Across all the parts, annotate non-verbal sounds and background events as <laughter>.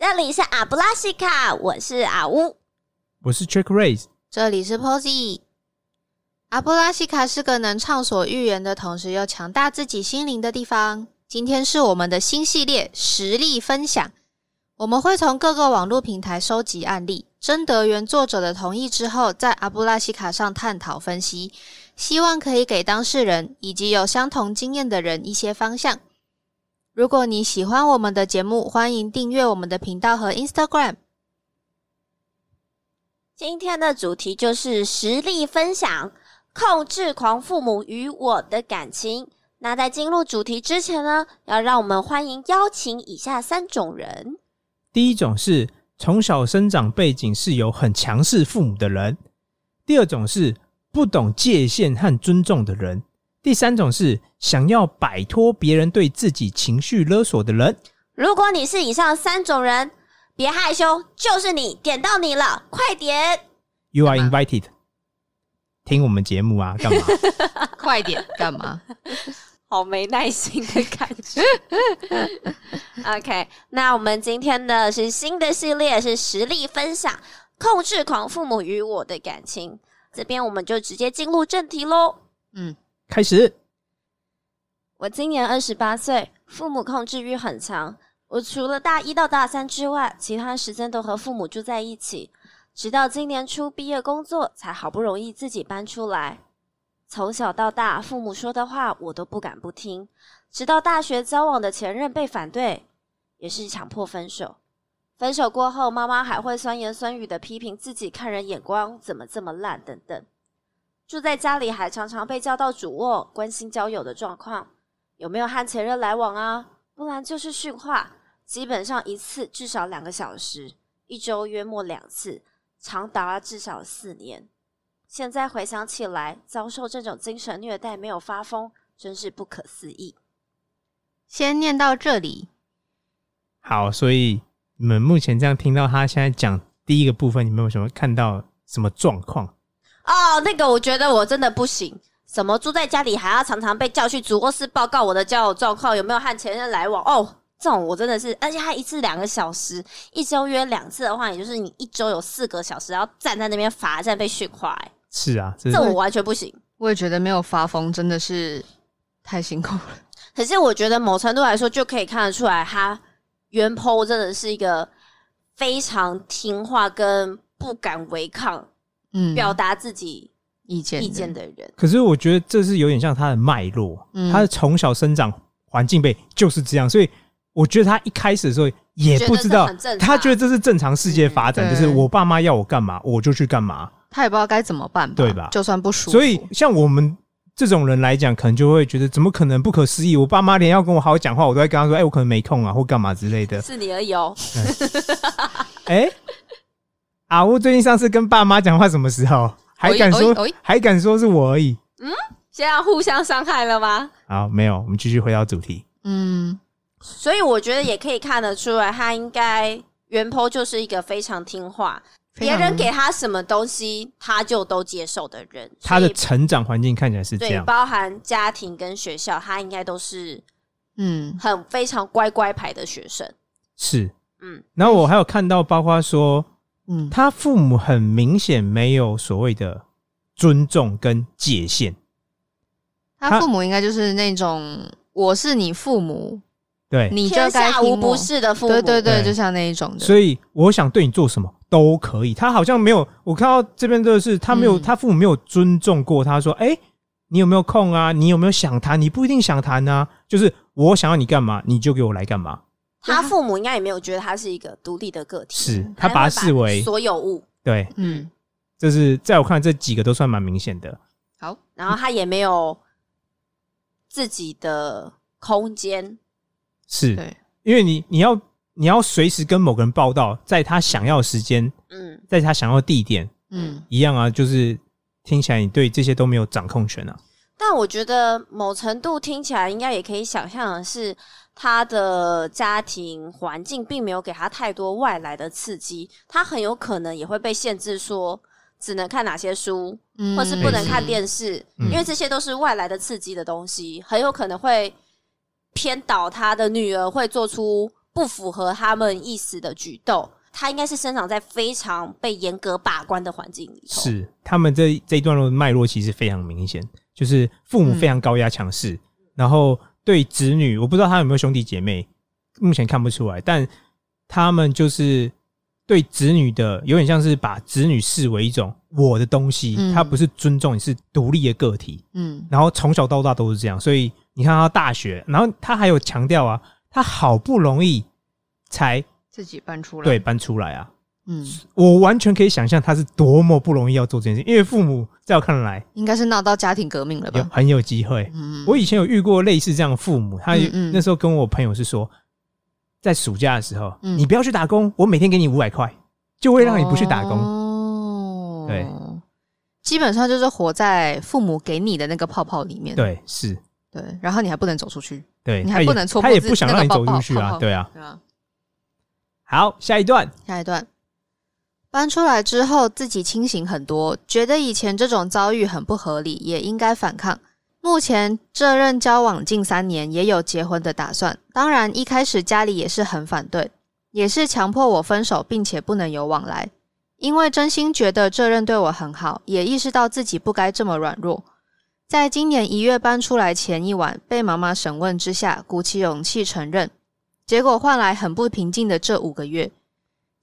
这里是阿布拉西卡，我是阿乌。我是 Trick Race，这里是 Posy。阿布拉西卡是个能畅所欲言的同时又强大自己心灵的地方。今天是我们的新系列实例分享，我们会从各个网络平台收集案例，征得原作者的同意之后，在阿布拉西卡上探讨分析，希望可以给当事人以及有相同经验的人一些方向。如果你喜欢我们的节目，欢迎订阅我们的频道和 Instagram。今天的主题就是实例分享，控制狂父母与我的感情。那在进入主题之前呢，要让我们欢迎邀请以下三种人。第一种是从小生长背景是有很强势父母的人；第二种是不懂界限和尊重的人；第三种是想要摆脱别人对自己情绪勒索的人。如果你是以上三种人，别害羞，就是你点到你了，快点！You are invited，听我们节目啊，干嘛？<laughs> 快点，干嘛？<laughs> 好没耐心的感觉。<laughs> OK，那我们今天的是新的系列，是实力分享，控制狂父母与我的感情。这边我们就直接进入正题喽。嗯，开始。我今年二十八岁，父母控制欲很强。我除了大一到大三之外，其他时间都和父母住在一起。直到今年初毕业工作，才好不容易自己搬出来。从小到大，父母说的话我都不敢不听。直到大学交往的前任被反对，也是强迫分手。分手过后，妈妈还会酸言酸语的批评自己看人眼光怎么这么烂等等。住在家里还常常被叫到主卧，关心交友的状况，有没有和前任来往啊？不然就是训话，基本上一次至少两个小时，一周约莫两次，长达至少四年。现在回想起来，遭受这种精神虐待没有发疯，真是不可思议。先念到这里。好，所以你们目前这样听到他现在讲第一个部分，你们有什么看到什么状况？哦，那个我觉得我真的不行。什么住在家里还要常常被叫去主卧室报告我的交友状况，有没有和前任来往？哦，这种我真的是，而且他一次两个小时，一周约两次的话，也就是你一周有四个小时要站在那边罚站被训话、欸，是啊，这这我完全不行。我也觉得没有发疯真的是太辛苦了。可是我觉得某程度来说，就可以看得出来，他原 po 真的是一个非常听话跟不敢违抗、嗯，表达自己意见意见的人。可是我觉得这是有点像他的脉络，嗯。他的从小生长环境被就是这样，所以我觉得他一开始的时候也不知道他觉得这是正常世界发展，嗯。就是我爸妈要我干嘛我就去干嘛。他也不知道该怎么办吧，对吧？就算不舒服，所以像我们这种人来讲，可能就会觉得怎么可能不可思议？我爸妈连要跟我好好讲话，我都在跟他说，哎、我可能没空啊，或干嘛之类的。是你而已哦，哎、<laughs> 啊，我最近上次跟爸妈讲话什么时候？还敢说还敢说是我而已？嗯现在要互相伤害了吗？好，没有，我们继续回到主题。嗯，所以我觉得也可以看得出来，他应该原 po 就是一个非常听话，别人给他什么东西，他就都接受的人。他的成长环境看起来是这对，样，包含家庭跟学校，他应该都是嗯很非常乖乖牌的学生。是。嗯，然后我还有看到，包括说嗯，他父母很明显没有所谓的尊重跟界限，他父母应该就是那种我是你父母，对，你就天下无不是的父母。对对对，就像那一种的，所以我想对你做什么都可以。他好像没有，我看到这边的是他没有，嗯他父母没有尊重过他，说：“哎、你有没有空啊？你有没有想谈？你不一定想谈啊，就是我想要你干嘛，你就给我来干嘛。他父母应该也没有觉得他是一个独立的个体，是他他把他视为所有物，对，嗯，就是在我看来这几个都算蛮明显的。好，然后他也没有自己的空间。是。对，因为你你要你要随时跟某个人报道，在他想要的时间，嗯，在他想要的地点嗯。一样啊，就是听起来你对这些都没有掌控权啊。但我觉得某程度听起来，应该也可以想象的是，他的家庭环境并没有给他太多外来的刺激，他很有可能也会被限制说只能看哪些书，嗯或是不能看电视，嗯。因为这些都是外来的刺激的东西，很有可能会偏导他的女儿会做出不符合他们意思的举动，他应该是生长在非常被严格把关的环境里头。是他们这这一段路的脉络其实非常明显，就是父母非常高压强势，然后对子女，我不知道他有没有兄弟姐妹，目前看不出来，但他们就是对子女的有点像是把子女视为一种我的东西，嗯他不是尊重你是独立的个体，嗯。然后从小到大都是这样，所以你看他大学，然后他还有强调啊，他好不容易才自己搬出来，对，搬出来啊，嗯，我完全可以想象他是多么不容易要做这件事，因为父母在我看来应该是闹到家庭革命了吧？有很有机会。嗯，我以前有遇过类似这样的父母，他那时候跟我朋友是说，在暑假的时候，嗯你不要去打工，我每天给你五百块，就会让你不去打工。哦，对，基本上就是活在父母给你的那个泡泡里面。对，是，对，然后你还不能走出去，对，你还不能戳他破自也不想让你走出去啊，对啊。对啊。好，下一段，下一段，搬出来之后自己清醒很多，觉得以前这种遭遇很不合理，也应该反抗。目前这任交往近三年，也有结婚的打算。当然，一开始家里也是很反对，也是强迫我分手，并且不能有往来。因为真心觉得这任对我很好，也意识到自己不该这么软弱。在今年一月搬出来前一晚，被妈妈审问之下，鼓起勇气承认，结果换来很不平静的这五个月。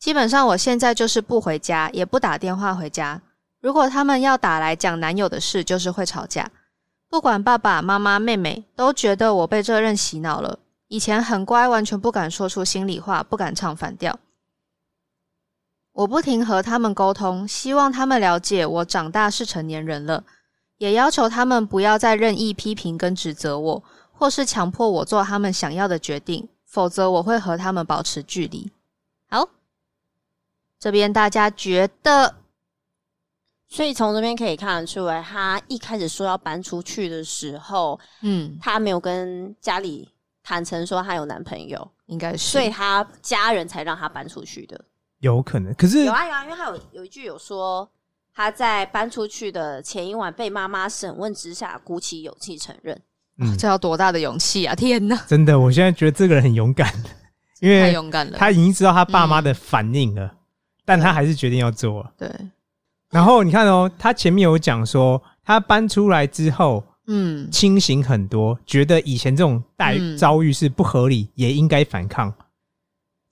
基本上我现在就是不回家，也不打电话回家。如果他们要打来讲男友的事，就是会吵架。不管爸爸妈妈、妹妹，都觉得我被这任洗脑了。以前很乖，完全不敢说出心里话，不敢唱反调。我不停和他们沟通，希望他们了解我长大是成年人了，也要求他们不要再任意批评跟指责我，或是强迫我做他们想要的决定，否则我会和他们保持距离。好，这边大家觉得，所以从这边可以看得出来，他一开始说要搬出去的时候，嗯，他没有跟家里坦诚说他有男朋友，应该是，所以他家人才让他搬出去的。有可能，可是有啊有啊，因为他有有一句有说他在搬出去的前一晚被妈妈审问之下，鼓起勇气承认。嗯，这要多大的勇气啊！天哪，真的，我现在觉得这个人很勇敢，因为太勇敢了。他已经知道他爸妈的反应了，但他还是决定要做。对，然后你看哦，他前面有讲说，他搬出来之后嗯清醒很多，觉得以前这种待嗯遭遇是不合理，也应该反抗。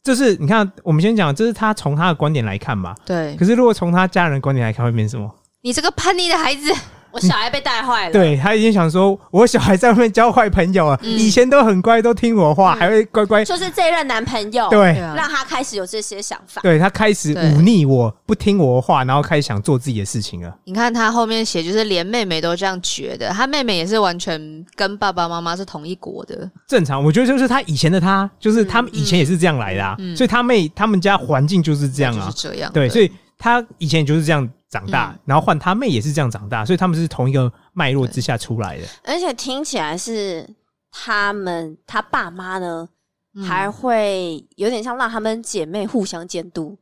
就是你看，我们先讲，这是他从他的观点来看嘛。对可是如果从他家人的观点来看，会变成什么？你这个叛逆的孩子，我小孩被带坏了，，对他已经想说，我小孩在外面交坏朋友了，嗯以前都很乖，都听我话，嗯还会乖乖。就是这一任男朋友，对啊让他开始有这些想法。对他开始忤逆我，不听我的话，然后开始想做自己的事情了。你看他后面写，就是连妹妹都这样觉得，他妹妹也是完全跟爸爸妈妈是同一国的。正常，我觉得就是他以前的他，就是他们以前也是这样来的、啊，嗯嗯所以他妹他们家环境就是这样啊就，是这样。对，所以他以前就是这样长大，嗯然后换他妹也是这样长大，所以他们是同一个脉络之下出来的。而且听起来是他们他爸妈呢，嗯还会有点像让他们姐妹互相监督，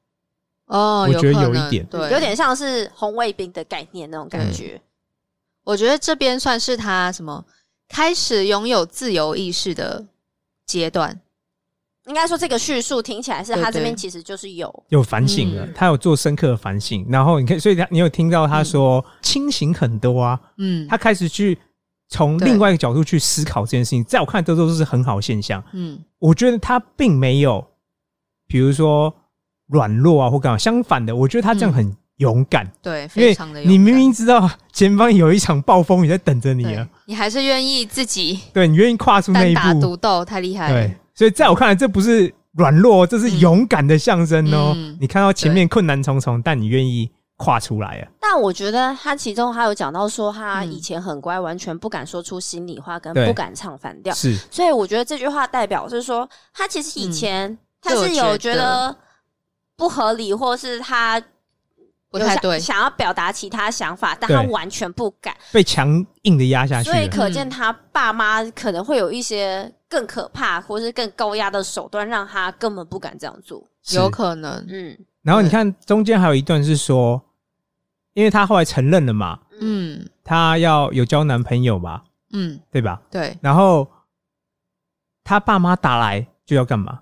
哦，我觉得有一点对，有点像是红卫兵的概念那种感觉。我觉得这边算是他什么开始拥有自由意识的阶段。应该说，这个叙述听起来是他这边其实就是有有反省了，嗯。他有做深刻的反省，然后你看，所以他你有听到他说、清醒很多啊，嗯，他开始去从对另外一个角度去思考这件事情，在我看来这都是很好的现象。嗯我觉得他并没有，比如说软弱啊或干嘛，相反的，我觉得他这样很勇敢，对，因为非常的勇敢。你明明知道前方有一场暴风雨在等着你对了，你还是愿意自己对你愿意跨出那一步，独斗，太厉害。了。对，所以在我看来，这不是软弱，这是勇敢的象征哦。嗯你看到前面困难重重，但你愿意跨出来啊，但我觉得他其中还有讲到说，他嗯以前很乖，完全不敢说出心里话，跟不敢唱反调。是所以我觉得这句话代表是说，他其实以前、他是有觉觉得不合理，或是他不太对。想要表达其他想法，但他完全不敢。被强硬的压下去所以。可见他爸妈可能会有一些更可怕或是更高压的手段，让他根本不敢这样做。有可能，嗯然后你看中间还有一段是说，因为他后来承认了嘛，嗯他要有交男朋友嘛，嗯，对吧？对，然后他爸妈打来就要干嘛？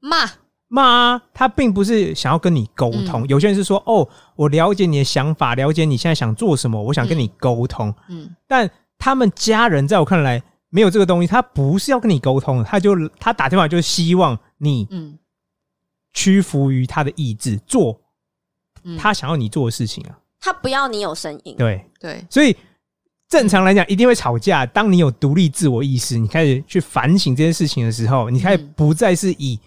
骂，骂他并不是想要跟你沟通。嗯。有些人是说：“哦，我了解你的想法，了解你现在想做什么，我想跟你沟通。嗯。但他们家人在我看来没有这个东西，他不是要跟你沟通的，他就他打电话就是希望你嗯。屈服于他的意志，做嗯，他想要你做的事情啊。他不要你有声音，对，对，所以正常来讲一定会吵架。当你有独立自我意识，你开始去反省这件事情的时候，你开始嗯。不再是以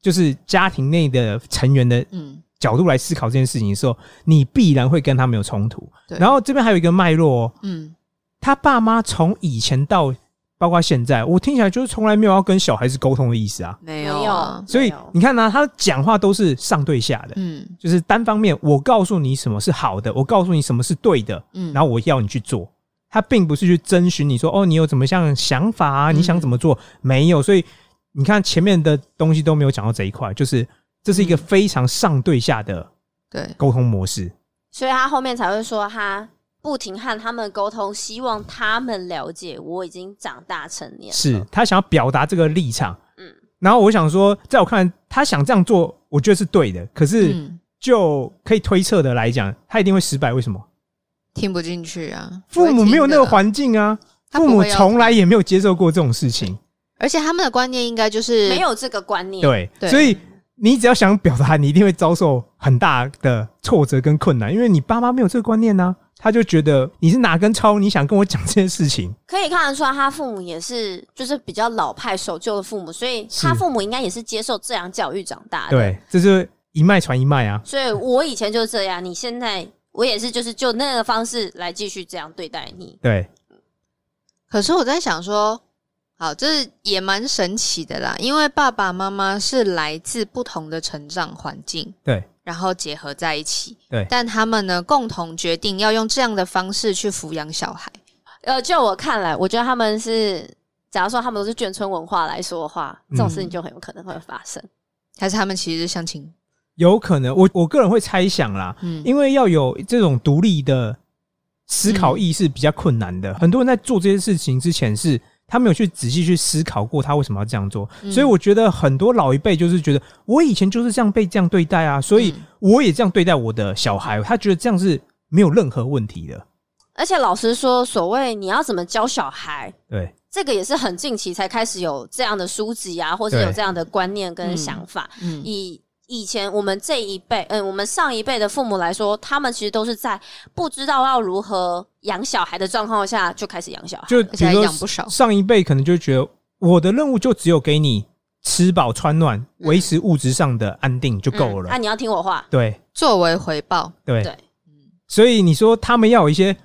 就是家庭内的成员的嗯角度来思考这件事情的时候，你必然会跟他们有冲突。对然后这边还有一个脉络哦，嗯他爸妈从以前到包括现在，我听起来就是从来没有要跟小孩子沟通的意思啊。没没有所以你看呢、他讲话都是上对下的，嗯就是单方面，我告诉你什么是好的，我告诉你什么是对的，嗯，然后我要你去做。他并不是去征询你说哦，你有怎么样的想法啊？嗯你想怎么做？没有，所以你看前面的东西都没有讲到这一块，就是这是一个嗯非常上对下的对，沟通模式。所以他后面才会说他不停和他们沟通，希望他们了解我已经长大成年了。是他想要表达这个立场。嗯然后我想说，在我看来，他想这样做，我觉得是对的。可是嗯，就可以推测的来讲，他一定会失败。为什么？听不进去啊，父母没有那个环境啊，父母从来也没有接受过这种事情。而且他们的观念应该就是没有这个观念。对，对所以你只要想表达，你一定会遭受很大的挫折跟困难，因为你爸妈没有这个观念呢、他就觉得你是哪根葱，你想跟我讲这件事情。可以看得出来，他父母也是就是比较老派守旧的父母，所以他父母应该也是接受这样教育长大的。，对，这就是一脉传一脉啊。所以我以前就是这样，你现在我也是，就是就那个方式来继续这样对待你。对，可是我在想说，好，这也蛮神奇的啦，因为爸爸妈妈是来自不同的成长环境，对，然后结合在一起，对但他们呢共同决定要用这样的方式去抚养小孩，呃，就我看来，我觉得他们是，假如说他们都是眷村文化来说的话，这种事情就很有可能会发生。还是他们其实是相亲？有可能，我我个人会猜想啦，嗯因为要有这种独立的思考意识比较困难的。很多人在做这些事情之前是。他没有去仔细去思考过他为什么要这样做，嗯。所以我觉得很多老一辈就是觉得我以前就是这样被这样对待啊，所以嗯。我也这样对待我的小孩，他觉得这样是没有任何问题的。而且老实说，所谓你要怎么教小孩，对，这个也是很近期才开始有这样的书籍啊，或者有这样的观念跟嗯。想法。嗯。以以前我们这一辈，嗯，我们上一辈的父母来说，他们其实都是在不知道要如何养小孩的状况下就开始养小孩。就而且还比如说养不少上一辈可能就觉得我的任务就只有给你吃饱穿暖，维持物质上的安定就够了。嗯啊，你要听我话。对作为回报，对对所以你说他们要有一些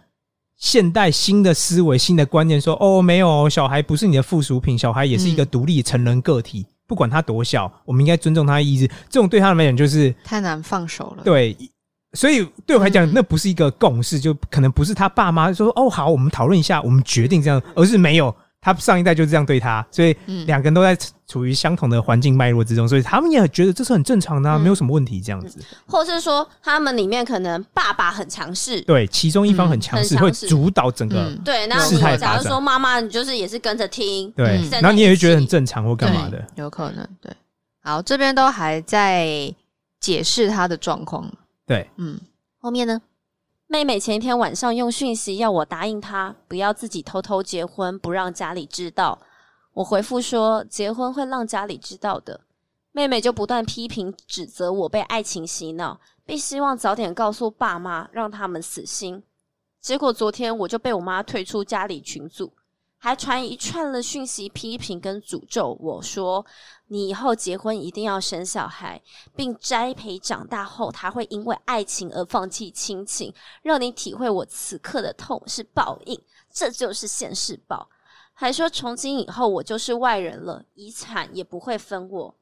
现代新的思维、新的观念说，哦，没有，小孩不是你的附属品，小孩也是一个嗯独立成人个体，不管他多小，我们应该尊重他的意志。这种对他来讲就是太难放手了。对。所以对我来讲，嗯那不是一个共识，就可能不是他爸妈说哦好，我们讨论一下，我们决定这样，而是没有，他上一代就是这样对他，所以嗯两个人都在处于相同的环境脉络之中，所以他们也觉得这是很正常的、啊，嗯没有什么问题。这样子，或是说他们里面可能爸爸很强势，对，其中一方很强势，会主导整个，嗯对，那假如说妈妈，你就是也是跟着听，对，嗯然后你也会觉得很正常或干嘛的，有可能对。好，这边都还在解释他的状况。对，嗯，后面呢？妹妹前一天晚上用讯息要我答应她，不要自己偷偷结婚，不让家里知道。我回复说，结婚会让家里知道的。妹妹就不断批评指责我被爱情洗脑，并希望早点告诉爸妈，让他们死心。结果昨天我就被我妈退出家里群组，还传一串了讯息批评跟诅咒我说：“你以后结婚一定要生小孩，并栽培长大后他会因为爱情而放弃亲情，让你体会我此刻的痛是报应，这就是现世报。”还说从今以后我就是外人了，遗产也不会分我。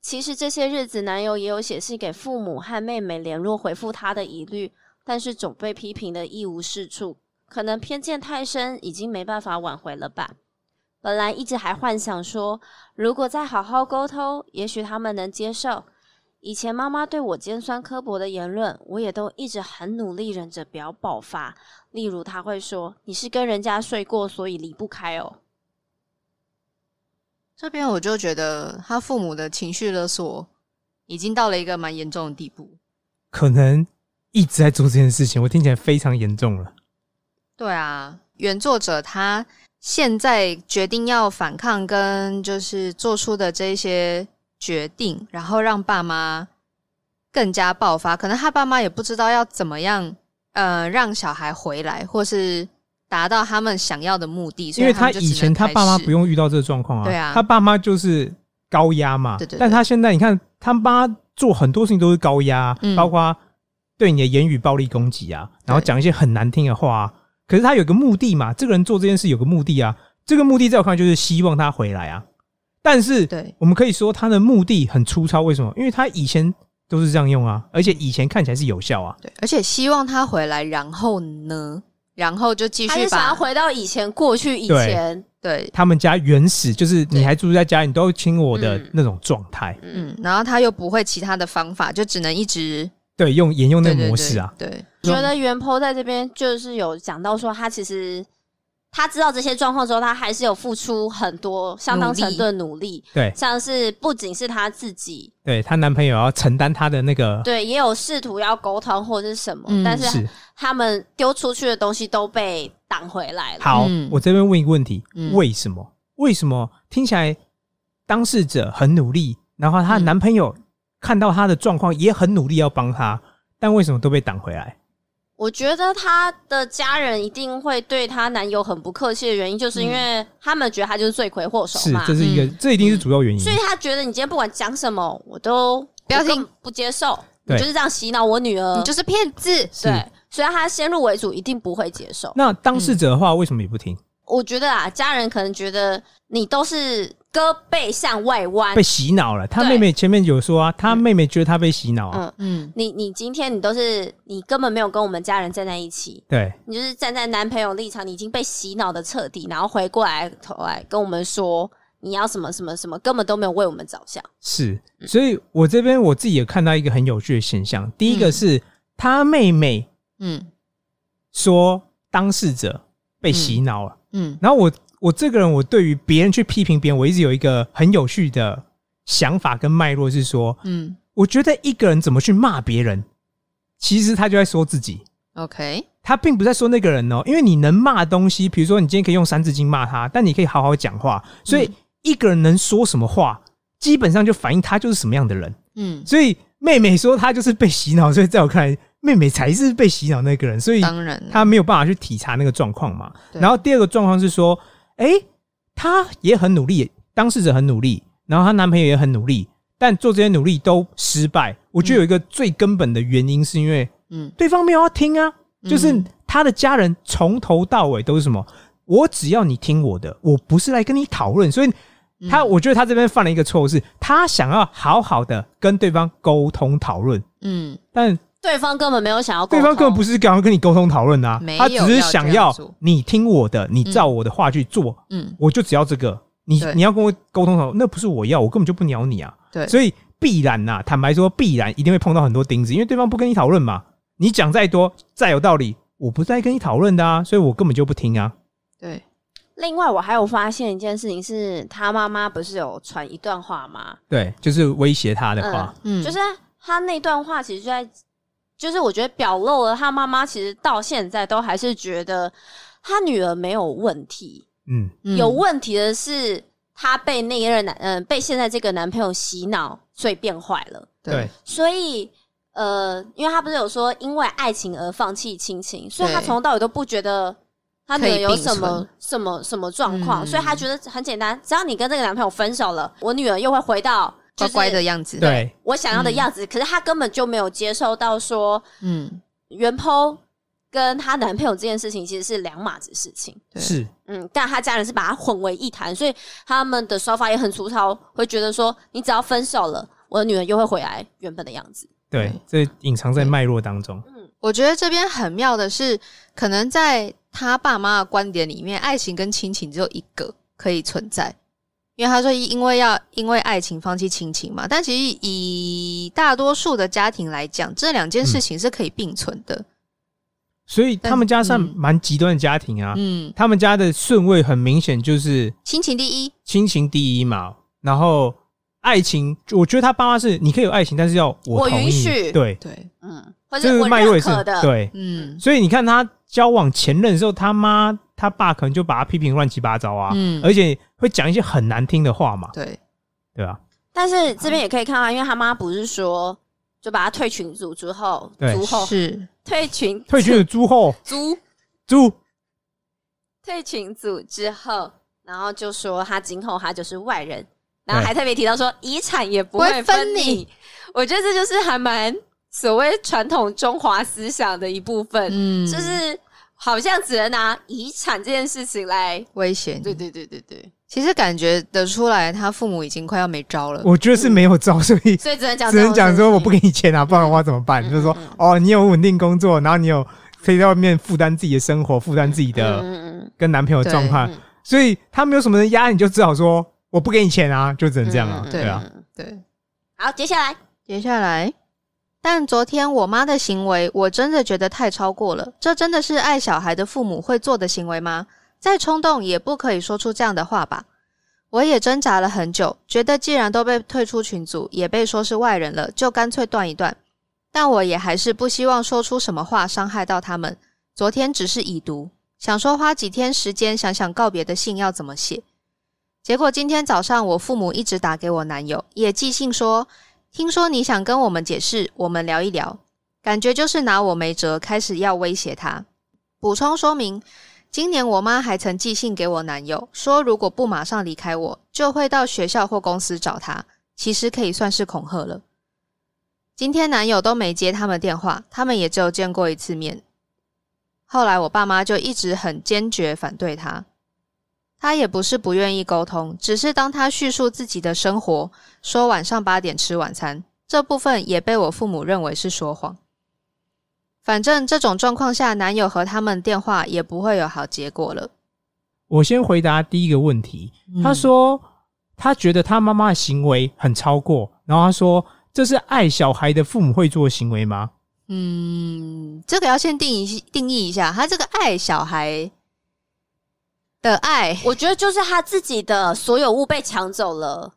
其实这些日子，男友也有写信给父母和妹妹联络，回复他的疑虑，但是总被批评的一无是处。可能偏见太深，已经没办法挽回了吧。本来一直还幻想说，如果再好好沟通，也许他们能接受。以前妈妈对我尖酸刻薄的言论，我也都一直很努力忍着不要爆发。例如，她会说：“你是跟人家睡过，所以离不开哦。”这边我就觉得他父母的情绪勒索已经到了一个蛮严重的地步。可能一直在做这件事情，我听起来非常严重了。对啊，原作者他现在决定要反抗，跟就是做出的这些决定，然后让爸妈更加爆发。可能他爸妈也不知道要怎么样，呃，让小孩回来，或是达到他们想要的目的。因为他以前他爸妈不用遇到这个状况啊，对啊他爸妈就是高压嘛，对对对但他现在你看，他妈做很多事情都是高压，嗯包括对你的言语暴力攻击啊，然后讲一些很难听的话、啊。可是他有个目的嘛，这个人做这件事有个目的啊，这个目的在我看来就是希望他回来啊。但是对。我们可以说他的目的很粗糙，为什么？因为他以前都是这样用啊，而且以前看起来是有效啊。对，而且希望他回来，然后呢，然后就继续他是想要回到以前过去以前，对，他们家原始就是你还住在家，你都亲我的嗯。那种状态，嗯，嗯，然后他又不会其他的方法，就只能一直对，用沿用那个模式啊。对，对觉得袁坡在这边就是有讲到说，他其实他知道这些状况之后，他还是有付出很多相当程度的努力，对像是不仅是他自己，对，她男朋友要承担她的那个对，也有试图要沟通或者是什么，嗯但是是他们丢出去的东西都被挡回来了。好，嗯我这边问一个问题：嗯为什么？为什么听起来当事者很努力，然后她的嗯男朋友看到他的状况也很努力要帮他，但为什么都被挡回来？我觉得她的家人一定会对她男友很不客气的原因，就是因为他们觉得他就是罪魁祸首是嘛，，这是一个，嗯。这一定是主要原因。所以。他觉得你今天不管讲什么，我都不要听不接受，你对就是这样洗脑我女儿，你就是骗子，是。对，所以他先入为主，一定不会接受。那当事者的话，为什么也不听？我觉得啊，家人可能觉得你都是胳背向外弯被，洗脑了。他妹妹前面有说啊，他妹妹觉得他被洗脑啊。嗯，嗯，你你今天你都是你根本没有跟我们家人站在一起，对，你就是站在男朋友立场，你已经被洗脑的彻底，然后回过来头来跟我们说你要什么什么什么，根本都没有为我们着想。是。所以我这边我自己也看到一个很有趣的现象。第一个是他妹妹嗯说当事者被洗脑了。嗯然后我我这个人，我对于别人去批评别人，我一直有一个很有趣的想法跟脉络，是说，嗯我觉得一个人怎么去骂别人，其实他就在说自己，，OK，他并不在说那个人哦。因为你能骂东西，比如说你今天可以用三字经骂他，但你可以好好讲话，所以嗯一个人能说什么话，基本上就反映他就是什么样的人。嗯，所以妹妹说她就是被洗脑，所以在我看来，妹妹才是被洗脑那个人，所以当然她，没有办法去体察那个状况嘛。然后第二个状况是说，哎、她也很努力，当事者很努力，然后她男朋友也很努力，但做这些努力都失败。我觉得有一个最根本的原因，是因为嗯对方没有要听啊，就是嗯他的家人从头到尾都是什么？我只要你听我的，我不是来跟你讨论，所以。他，嗯我觉得他这边犯了一个错误，是他想要好好的跟对方沟通讨论，嗯但对方根本没有想要对，方根本不是想要跟你沟通讨论啊没，有他只是想要你听我的，你照我的话去做，嗯，我就只要这个。你你要跟我沟通讨论，那不是我要，我根本就不鸟你啊。对，所以必然呐、坦白说，必然一定会碰到很多钉子，因为对方不跟你讨论嘛。你讲再多再有道理，我不再跟你讨论的啊，所以我根本就不听啊。对，另外，我还有发现一件事情是，他妈妈不是有传一段话吗？对，就是威胁他的话，嗯，就是他那段话其实就在，就是我觉得表露了他妈妈其实到现在都还是觉得他女儿没有问题，嗯，嗯。有问题的是他被那一任男嗯、被现在这个男朋友洗脑，所以变坏了。对，所以呃，因为他不是有说因为爱情而放弃亲情，所以他对。从头到尾都不觉得他女儿有什么什么什么状况，嗯。所以他觉得很简单，只要你跟这个男朋友分手了，我女儿又会回到就是乖乖的样子，，对，我想要的样子。可是他根本就没有接受到说嗯，袁剖跟她男朋友这件事情其实是两码子事情。对是，嗯，但他家人是把它混为一谈，所以他们的说法也很粗糙，会觉得说你只要分手了，我的女儿又会回来原本的样子。对，这隐藏在脉络当中。嗯我觉得这边很妙的是，可能在他爸妈的观点里面，爱情跟亲情只有一个可以存在，因为他说因为要因为爱情放弃亲情嘛，但其实以大多数的家庭来讲，这两件事情是可以并存的。所以他们家算嗯。蛮极端的家庭啊。嗯，他们家的顺位很明显就是亲情第一，亲情第一嘛，然后爱情，我觉得他爸妈是你可以有爱情，但是要我同意允许对，对，嗯，或者我认可的，，对。嗯。所以你看他交往前任的时候，他妈他爸可能就把他批评乱七八糟啊，嗯，而且会讲一些很难听的话嘛，对，对吧？但是这边也可以看到，因为他妈不是说就把他退群组之后，对。族后是，退群退群的猪后族。猪，退群组之后，然后就说他今后他就是外人，然后还特别提到说遗产也不会不会分你。分你。我觉得这就是还蛮所谓传统中华思想的一部分，嗯，就是好像只能拿遗产这件事情来。危险。对对对对对，其实感觉得出来，他父母已经快要没招了。我觉得是没有招，所以所以只能讲 <laughs> 只能讲说我不给。你钱啊，不然的话怎么办？嗯就是说哦，你有稳定工作，然后你有可以在外面负担自己的生活，负担自己的嗯嗯跟男朋友的状况，嗯所以他没有什么人压，你就只好说我不给你钱啊，就只能这样啊，嗯对啊。嗯对，好，接下来接下来，但昨天我妈的行为，我真的觉得太超过了。这真的是爱小孩的父母会做的行为吗？再冲动也不可以说出这样的话吧。我也挣扎了很久，觉得既然都被退出群组，也被说是外人了，就干脆断一断。但我也还是不希望说出什么话伤害到他们。昨天只是已读，想说花几天时间想想告别的信要怎么写。结果今天早上，我父母一直打给我男友，也寄信说听说你想跟我们解释，我们聊一聊，感觉就是拿我没辙，开始要威胁他。补充说明，今年我妈还曾寄信给我男友，说如果不马上离开我，就会到学校或公司找他。其实可以算是恐吓了。今天男友都没接他们电话，他们也只有见过一次面。后来我爸妈就一直很坚决反对他，他也不是不愿意沟通，只是当他叙述自己的生活，说晚上八点吃晚餐，这部分也被我父母认为是说谎。反正这种状况下，男友和他们电话也不会有好结果了。我先回答第一个问题，他说他觉得他妈妈的行为很超过，然后他说这是爱小孩的父母会做的行为吗？嗯，这个要先定义定义一下，他这个爱小孩的爱，我觉得就是他自己的所有物被抢走了，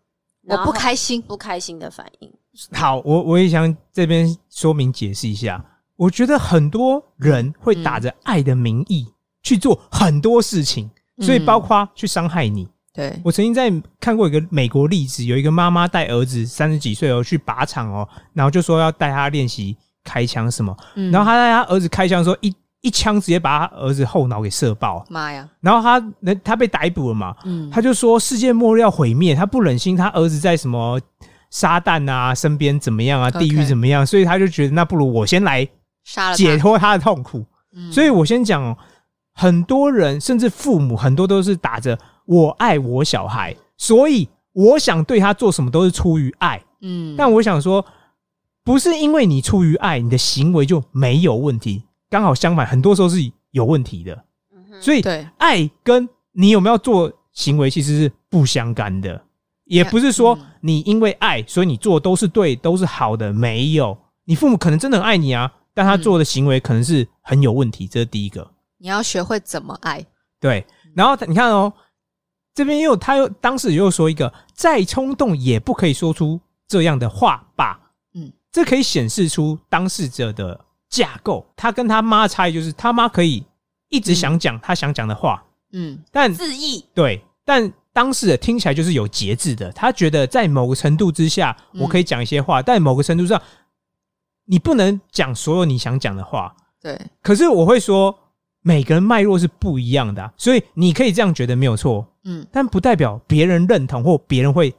我不开心。不开心的反应。好，我我也想这边说明解释一下。我觉得很多人会打着爱的名义去做很多事情，所以包括去伤害你。对，我曾经在看过一个美国例子，有一个妈妈带儿子三十几岁哦去靶场哦，然后就说要带他练习开枪什么，嗯然后他带他儿子开枪的时候，一一枪直接把他儿子后脑给射爆，妈呀，然后他那他被逮捕了嘛，嗯，他就说世界末日要毁灭，他不忍心他儿子在什么撒旦啊身边怎么样啊，地狱怎么样，所以他就觉得那不如我先来杀了解。脱他的痛苦。嗯所以我先讲哦，很多人甚至父母很多都是打着我爱我小孩，所以我想对他做什么都是出于爱。嗯，但我想说，不是因为你出于爱，你的行为就没有问题。刚好相反，很多时候是有问题的。嗯哼所以对，爱跟你有没有做行为其实是不相干的，也不是说嗯你因为爱，所以你做都是对，都是好的。没有，你父母可能真的很爱你啊，但他做的行为可能是很有问题，这是第一个。你要学会怎么爱。对，然后你看哦，这边又他又当时又说一个，再冲动也不可以说出这样的话吧。嗯嗯，这可以显示出当事者的架构。他跟他妈的差异就是，他妈可以一直想讲他想讲的话，嗯但自意，对，但当事者听起来就是有节制的。他觉得在某个程度之下，嗯我可以讲一些话，但某个程度上，你不能讲所有你想讲的话。对，可是我会说，每个人脉络是不一样的啊、所以你可以这样觉得没有错，嗯但不代表别人认同或别人会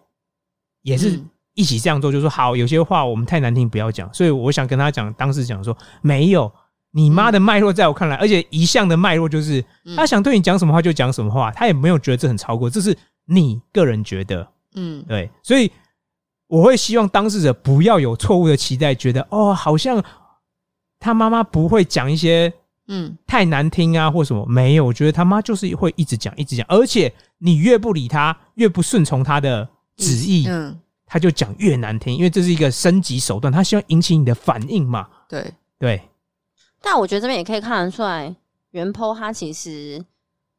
也是嗯一起这样做。就说好，有些话我们太难听，不要讲。所以我想跟他讲，当时讲说没有。你妈的脉络在我看来，而且一向的脉络就是，嗯他想对你讲什么话就讲什么话，他也没有觉得这很超过，这是你个人觉得。嗯对，所以我会希望当事者不要有错误的期待，觉得哦，好像他妈妈不会讲一些嗯太难听啊或什么。没有，我觉得他妈就是会一直讲，一直讲，而且你越不理他，越不顺从他的旨意，嗯，他就讲越难听，因为这是一个升级手段，他希望引起你的反应嘛。对，对，但我觉得这边也可以看得出来，袁坡他其实，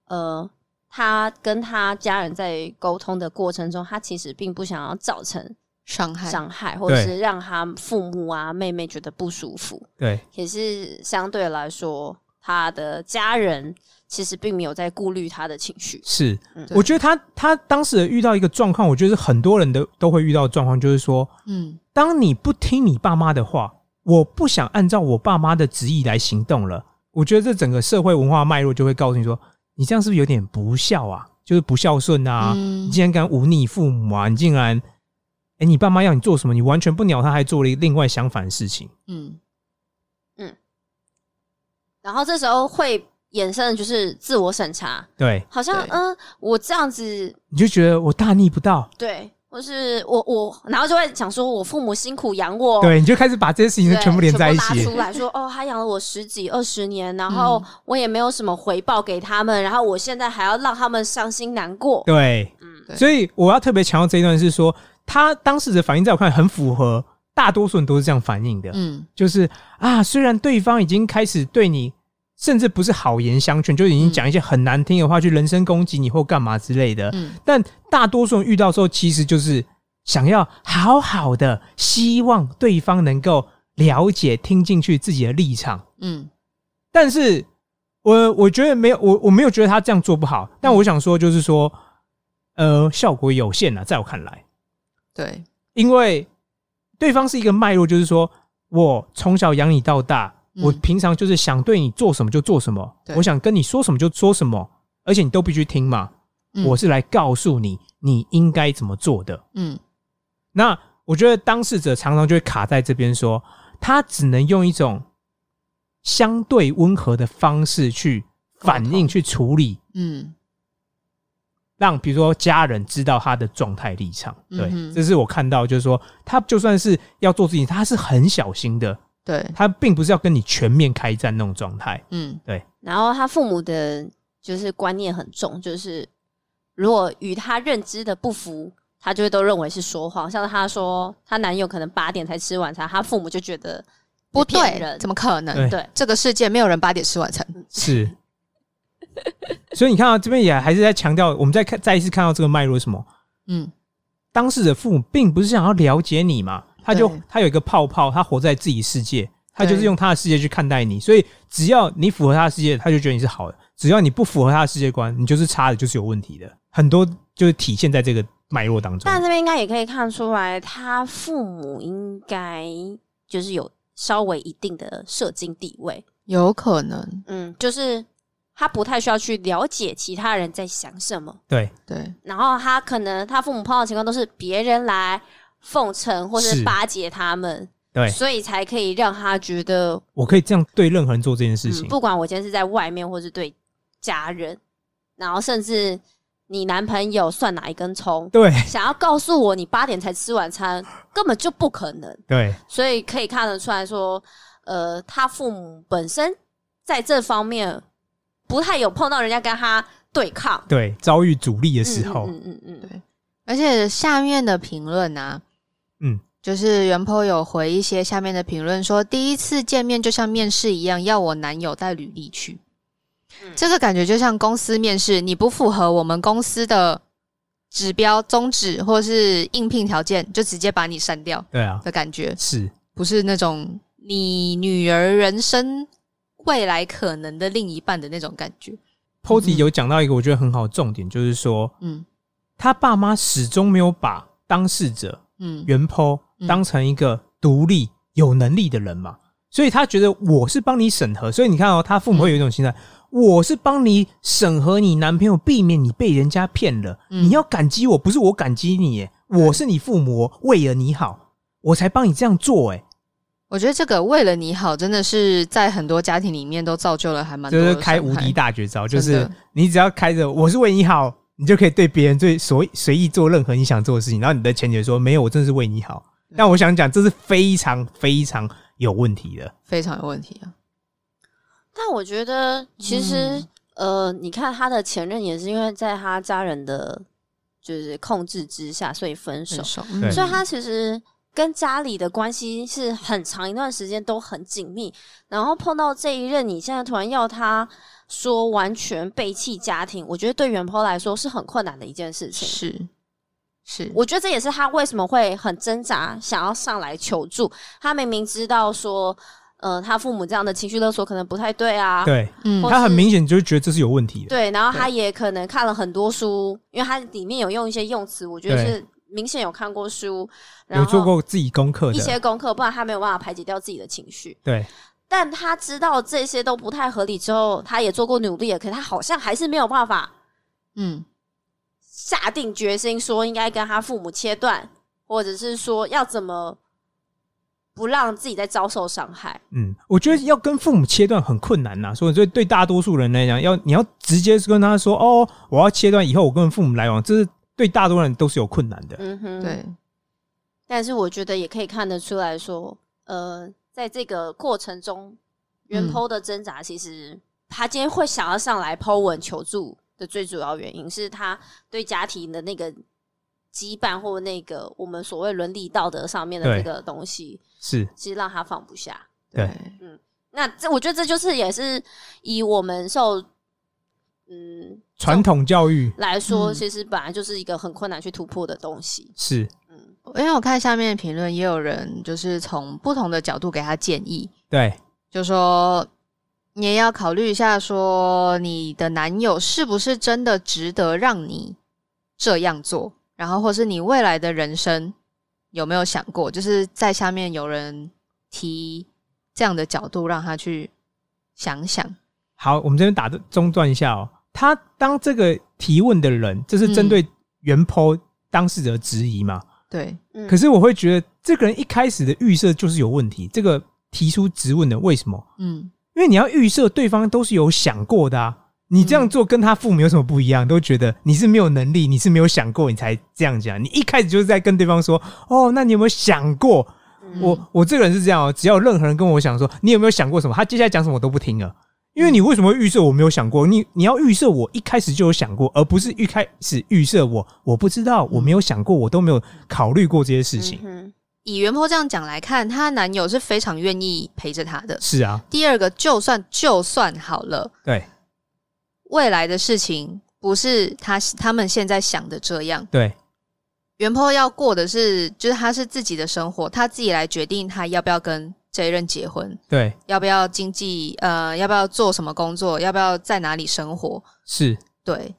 呃，他跟他家人在沟通的过程中，他其实并不想要造成伤害，伤害，或者对是让他父母啊、妹妹觉得不舒服。对，也是相对来说，他的家人其实并没有在顾虑他的情绪。是嗯，我觉得他他当时遇到一个状况，我觉得是很多人都都会遇到的状况，就是说，嗯当你不听你爸妈的话，我不想按照我爸妈的旨意来行动了，我觉得这整个社会文化脉络就会告诉你说，你这样是不是有点不孝啊？就是不孝顺啊！嗯你竟然敢忤逆父母啊！你竟然，哎、你爸妈要你做什么，你完全不鸟他，还做了一另外相反的事情。嗯然后这时候会衍生的就是自我审查，对，好像嗯，我这样子你就觉得我大逆不道，对，或是我我，然后就会想说，我父母辛苦养我，对，你就开始把这些事情全部连在一起拿。出来说，哦，他养了我十几二十年，然后嗯我也没有什么回报给他们，然后我现在还要让他们伤心难过。对，嗯所以我要特别强调这一段是说，他当时的反应在我看来很符合大多数人都是这样反应的，嗯。就是啊，虽然对方已经开始对你，甚至不是好言相劝，就已经讲一些很难听的话，去人身攻击你或干嘛之类的，嗯。但大多数人遇到之后，其实就是想要好好的，希望对方能够了解、听进去自己的立场。嗯。但是我我觉得没有，我我没有觉得他这样做不好，但我想说就是说，呃，效果有限啊，在我看来，对，因为对方是一个脉络，就是说我从小养你到大，嗯。我平常就是想对你做什么就做什么，对。我想跟你说什么就说什么，而且你都必须听嘛。嗯。我是来告诉你你应该怎么做的。嗯。那我觉得当事者常常就会卡在这边说，他只能用一种相对温和的方式去反应、通。去处理，嗯让比如说家人知道他的状态立场。对，嗯这是我看到，就是说他就算是要做事情，他是很小心的，对，他并不是要跟你全面开战那种状态。嗯对然后他父母的就是观念很重，就是如果与他认知的不符，他就会都认为是说谎。像他说他男友可能八点才吃晚餐，他父母就觉得不对，人怎么可能？对对这个世界没有人八点吃晚餐。是，<laughs> 所以你看到、这边也还是在强调，我们再看再一次看到这个脉络是什么？嗯。当事者父母并不是想要了解你嘛，他就他有一个泡泡，他活在自己世界，他就是用他的世界去看待你，所以只要你符合他的世界，他就觉得你是好的；只要你不符合他的世界观，你就是差的，就是有问题的。很多就是体现在这个脉络当中。但这边应该也可以看出来，他父母应该就是有稍微一定的社经地位，有可能，嗯，就是他不太需要去了解其他人在想什么，对。对，然后他可能他父母碰到的情况都是别人来奉承或是是。巴结他们，对，所以才可以让他觉得，我可以这样对任何人做这件事嗯，情。不管我今天是在外面或是对家人，然后甚至你男朋友算哪一根葱，对。想要告诉我你八点才吃晚餐，根本就不可能。对。所以可以看得出来说，呃，他父母本身在这方面不太有碰到人家跟他对抗。对，遭遇阻力的时候，嗯嗯嗯嗯。对。而且下面的评论啊，嗯，就是袁坡有回一些下面的评论说，第一次见面就像面试一样，要我男友带履历去。嗯。这个感觉就像公司面试，你不符合我们公司的指标、宗旨或是应聘条件，就直接把你删掉对啊，的感觉，是不是那种你女儿人生未来可能的另一半的那种感觉。Posy 有讲到一个我觉得很好的重点，就是说嗯。他爸妈始终没有把当事者嗯。原 po 嗯。当成一个独立有能力的人嘛，所以他觉得我是帮你审核，所以你看哦，他父母会有一种心态，我是帮你审核你男朋友，避免你被人家骗了，嗯。你要感激我，不是我感激你耶，我是你父母，为了你好，我才帮你这样做，哎，我觉得这个为了你好，真的是在很多家庭里面都造就了还蛮多的就是开无敌大绝招，就是你只要开着我是为你好，你就可以对别人最随随意做任何你想做的事情，然后你的前提说没有，我真的是为你好。但我想讲，这是非常非常有问题的。非常有问题啊。但我觉得其实、嗯呃，你看他的前任也是因为在他家人的就是控制之下，所以分手分。手，嗯所以他其实跟家里的关系是很长一段时间都很紧密，然后碰到这一任，你现在突然要他说完全背弃家庭，我觉得对袁坡来说是很困难的一件事情。是是，我觉得这也是他为什么会很挣扎，想要上来求助。他明明知道说，呃，他父母这样的情绪勒索可能不太对啊，对嗯他很明显就觉得这是有问题的。对，然后他也可能看了很多书，因为他里面有用一些用词，我觉得是明显有看过书，然有后做过自己功课一的，些功课，不然他没有办法排解掉自己的情绪。对但他知道这些都不太合理之后，他也做过努力了，可是他好像还是没有办法嗯下定决心说应该跟他父母切断，或者是说要怎么不让自己再遭受伤害。嗯，我觉得要跟父母切断很困难呐、所以对对大多数人来讲，要你要直接跟他说哦，我要切断以后我跟父母来往，这是对大多数人都是有困难的。嗯哼，。对，但是我觉得也可以看得出来说，呃，在这个过程中，袁嗯剖的挣扎，其实他今天会想要上来剖文求助的最主要原因是他对家庭的那个羁绊，或那个我们所谓伦理道德上面的对这个东西，是，其实让他放不下。对嗯那这我觉得这就是也是以我们受嗯传统教育。来说，嗯。其实本来就是一个很困难去突破的东西。是嗯，因为我看下面的评论，也有人就是从不同的角度给他建议，对。就说你也要考虑一下，说你的男友是不是真的值得让你这样做，然后或是你未来的人生有没有想过，就是在下面有人提这样的角度让他去想想，好，我们这边打的中断一下哦。他当这个提问的人，这是针对原 po 当事者质疑嘛？对，嗯可是我会觉得这个人一开始的预设就是有问题。这个提出质问的为什么？嗯，因为你要预设对方都是有想过的啊。你这样做跟他父母有什么不一样？都觉得你是没有能力，你是没有想过，你才这样讲。你一开始就是在跟对方说：“哦，那你有没有想过？”嗯我我这个人是这样哦，只要有任何人跟我讲说你有没有想过什么，他接下来讲什么我都不听了，因为你为什么会预设我没有想过？你你要预设我一开始就有想过，而不是一开始预设我我不知道，我没有想过，我都没有考虑过这些事情。嗯以袁坡这样讲来看，她男友是非常愿意陪着她的。是啊，第二个，就算就算好了，对未来的事情不是他他们现在想的这样。对袁坡要过的是，就是他是自己的生活，他自己来决定他要不要跟这一任结婚，对要不要经济，呃，要不要做什么工作，要不要在哪里生活。是。对，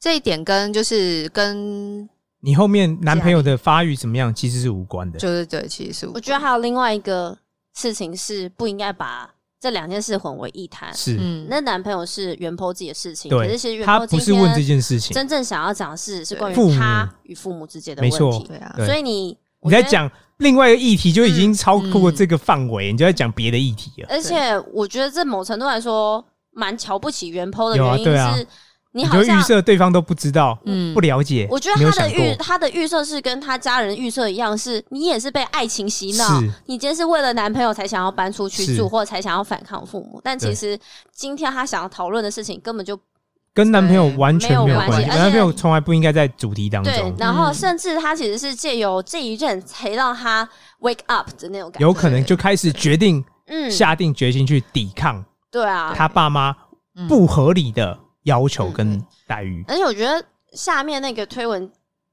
这一点跟就是跟你后面男朋友的发育怎么样，其实是无关的。就是对，其实是我觉得还有另外一个事情是不应该把这两件事混为一谈。是，嗯，那男朋友是袁剖自己的事情，可对是其实，袁不是问这天件事情，真正想要讲的是是关于他与父母之间的问没错题。对啊，所以你你在，讲另外一个议题，就已经超过嗯这个范围，你就在讲别的议题了。而且我觉得这某程度来说蛮瞧不起袁剖的有啊原因对啊。是，你好像预设对方都不知道，嗯。不了解，我觉没有想得他的预过，他的预设是跟他家人预设一样，是你也是被爱情洗脑，是。你今天是为了男朋友才想要搬出去是。住，或者才想要反抗父母，但其对。实今天他想要讨论的事情根本就跟男朋友完全没没有有关系，男朋友从来不应该在主题当对中，，然后嗯。甚至他其实是借由这一任才让他 wake up 的那种感觉，有可能就开始决定嗯，下定决心去抵抗对啊，他爸妈嗯。不合理的要求跟嗯。待遇。而且我觉得下面那个推文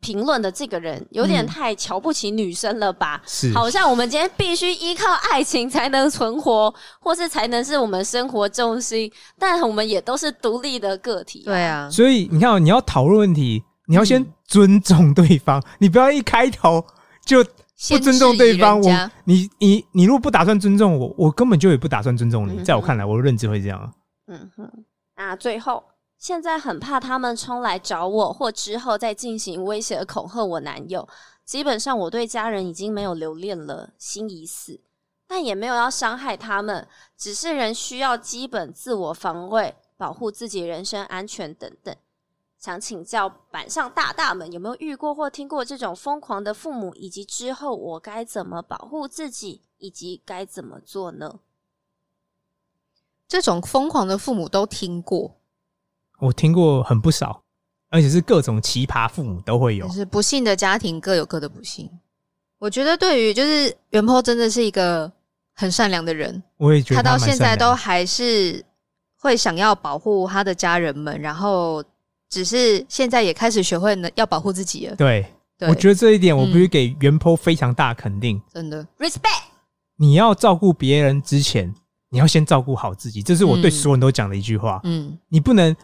评论的这个人有点嗯太瞧不起女生了吧？是，好像我们今天必须依靠爱情才能存活，或是才能是我们生活重心，但我们也都是独立的个体、对，啊，所以你看哦，你要讨论问题，你要先嗯尊重对方，你不要一开头就不尊重对方。我你你你如果不打算尊重我，我根本就也不打算尊重你。嗯在我看来，我的认知会这样。嗯哼。那最后，现在很怕他们冲来找我，或之后再进行威胁恐吓我男友。基本上，我对家人已经没有留恋了，心已死，但也没有要伤害他们，只是人需要基本自我防卫，保护自己人身安全等等。想请教板上大大们有没有遇过或听过这种疯狂的父母，以及之后我该怎么保护自己，以及该怎么做呢？这种疯狂的父母都听过，我听过很不少，而且是各种奇葩父母都会有就。是不幸的家庭各有各的不幸。我我觉得对于就是元坡真的是一个很善良的人，我也觉得他到现在都还是会想要保护他的家人们，然后只是现在也开始学会呢要保护自己了。对，对，我觉得这一点我嗯必须给袁坡非常大肯定。真的，respect。你要照顾别人之前，你要先照顾好自己，这是我对嗯所有人都讲的一句话。嗯，你不能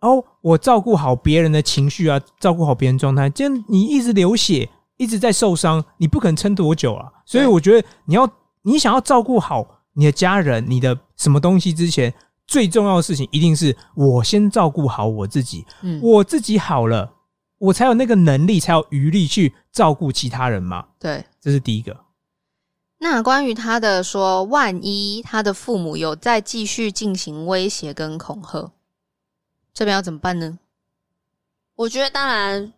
哦，我照顾好别人的情绪啊，照顾好别人状态，这样你一直流血，一直在受伤，你不可能撑多久啊。所以我觉得你要你想要照顾好你的家人，你的什么东西之前，最重要的事情一定是我先照顾好我自己，嗯，我自己好了，我才有那个能力，才有余力去照顾其他人嘛。对。这是第一个。那关于他的说，万一他的父母有再继续进行威胁跟恐吓，这边要怎么办呢？我觉得当然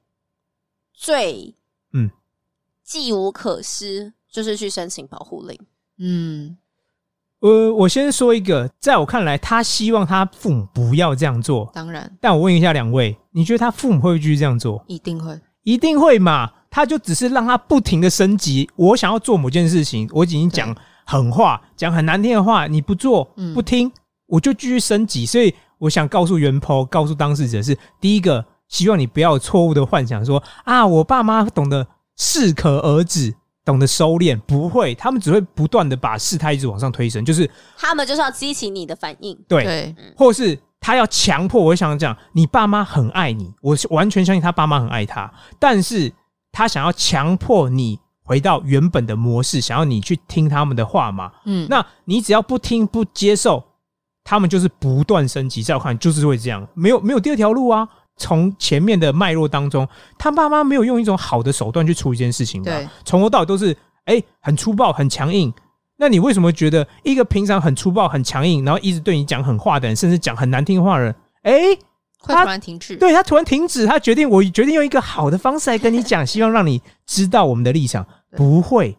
最嗯计无可施，就是去申请保护令。嗯，呃，我先说一个，在我看来，他希望他父母不要这样做。当然但我问一下两位，你觉得他父母会不会继续这样做？一定会。一定会嘛？他就只是让他不停的升级。我想要做某件事情，我已经讲狠话，讲很难听的话，你不做嗯不听，我就继续升级。所以我想告诉袁坡，告诉当事者是第一个，希望你不要有错误的幻想说啊，我爸妈懂得适可而止，懂得收敛，不会，他们只会不断的把事态一直往上推升，就是他们就是要激起你的反应。对对，或是他要强迫，我想讲，你爸妈很爱你，我是完全相信他爸妈很爱他，但是他想要强迫你回到原本的模式，想要你去听他们的话嘛？嗯，那你只要不听不接受，他们就是不断升级，在我看就是会这样，没有没有第二条路啊。从前面的脉络当中，他爸妈没有用一种好的手段去处理这件事情吧对？从头到尾都是哎、很粗暴、很强硬。那你为什么觉得一个平常很粗暴、很强硬，然后一直对你讲狠话的人，甚至讲很难听话的人，哎、会他突然停止。对他突然停止，他决定我决定用一个好的方式来跟你讲，希望让你知道我们的立场。不会，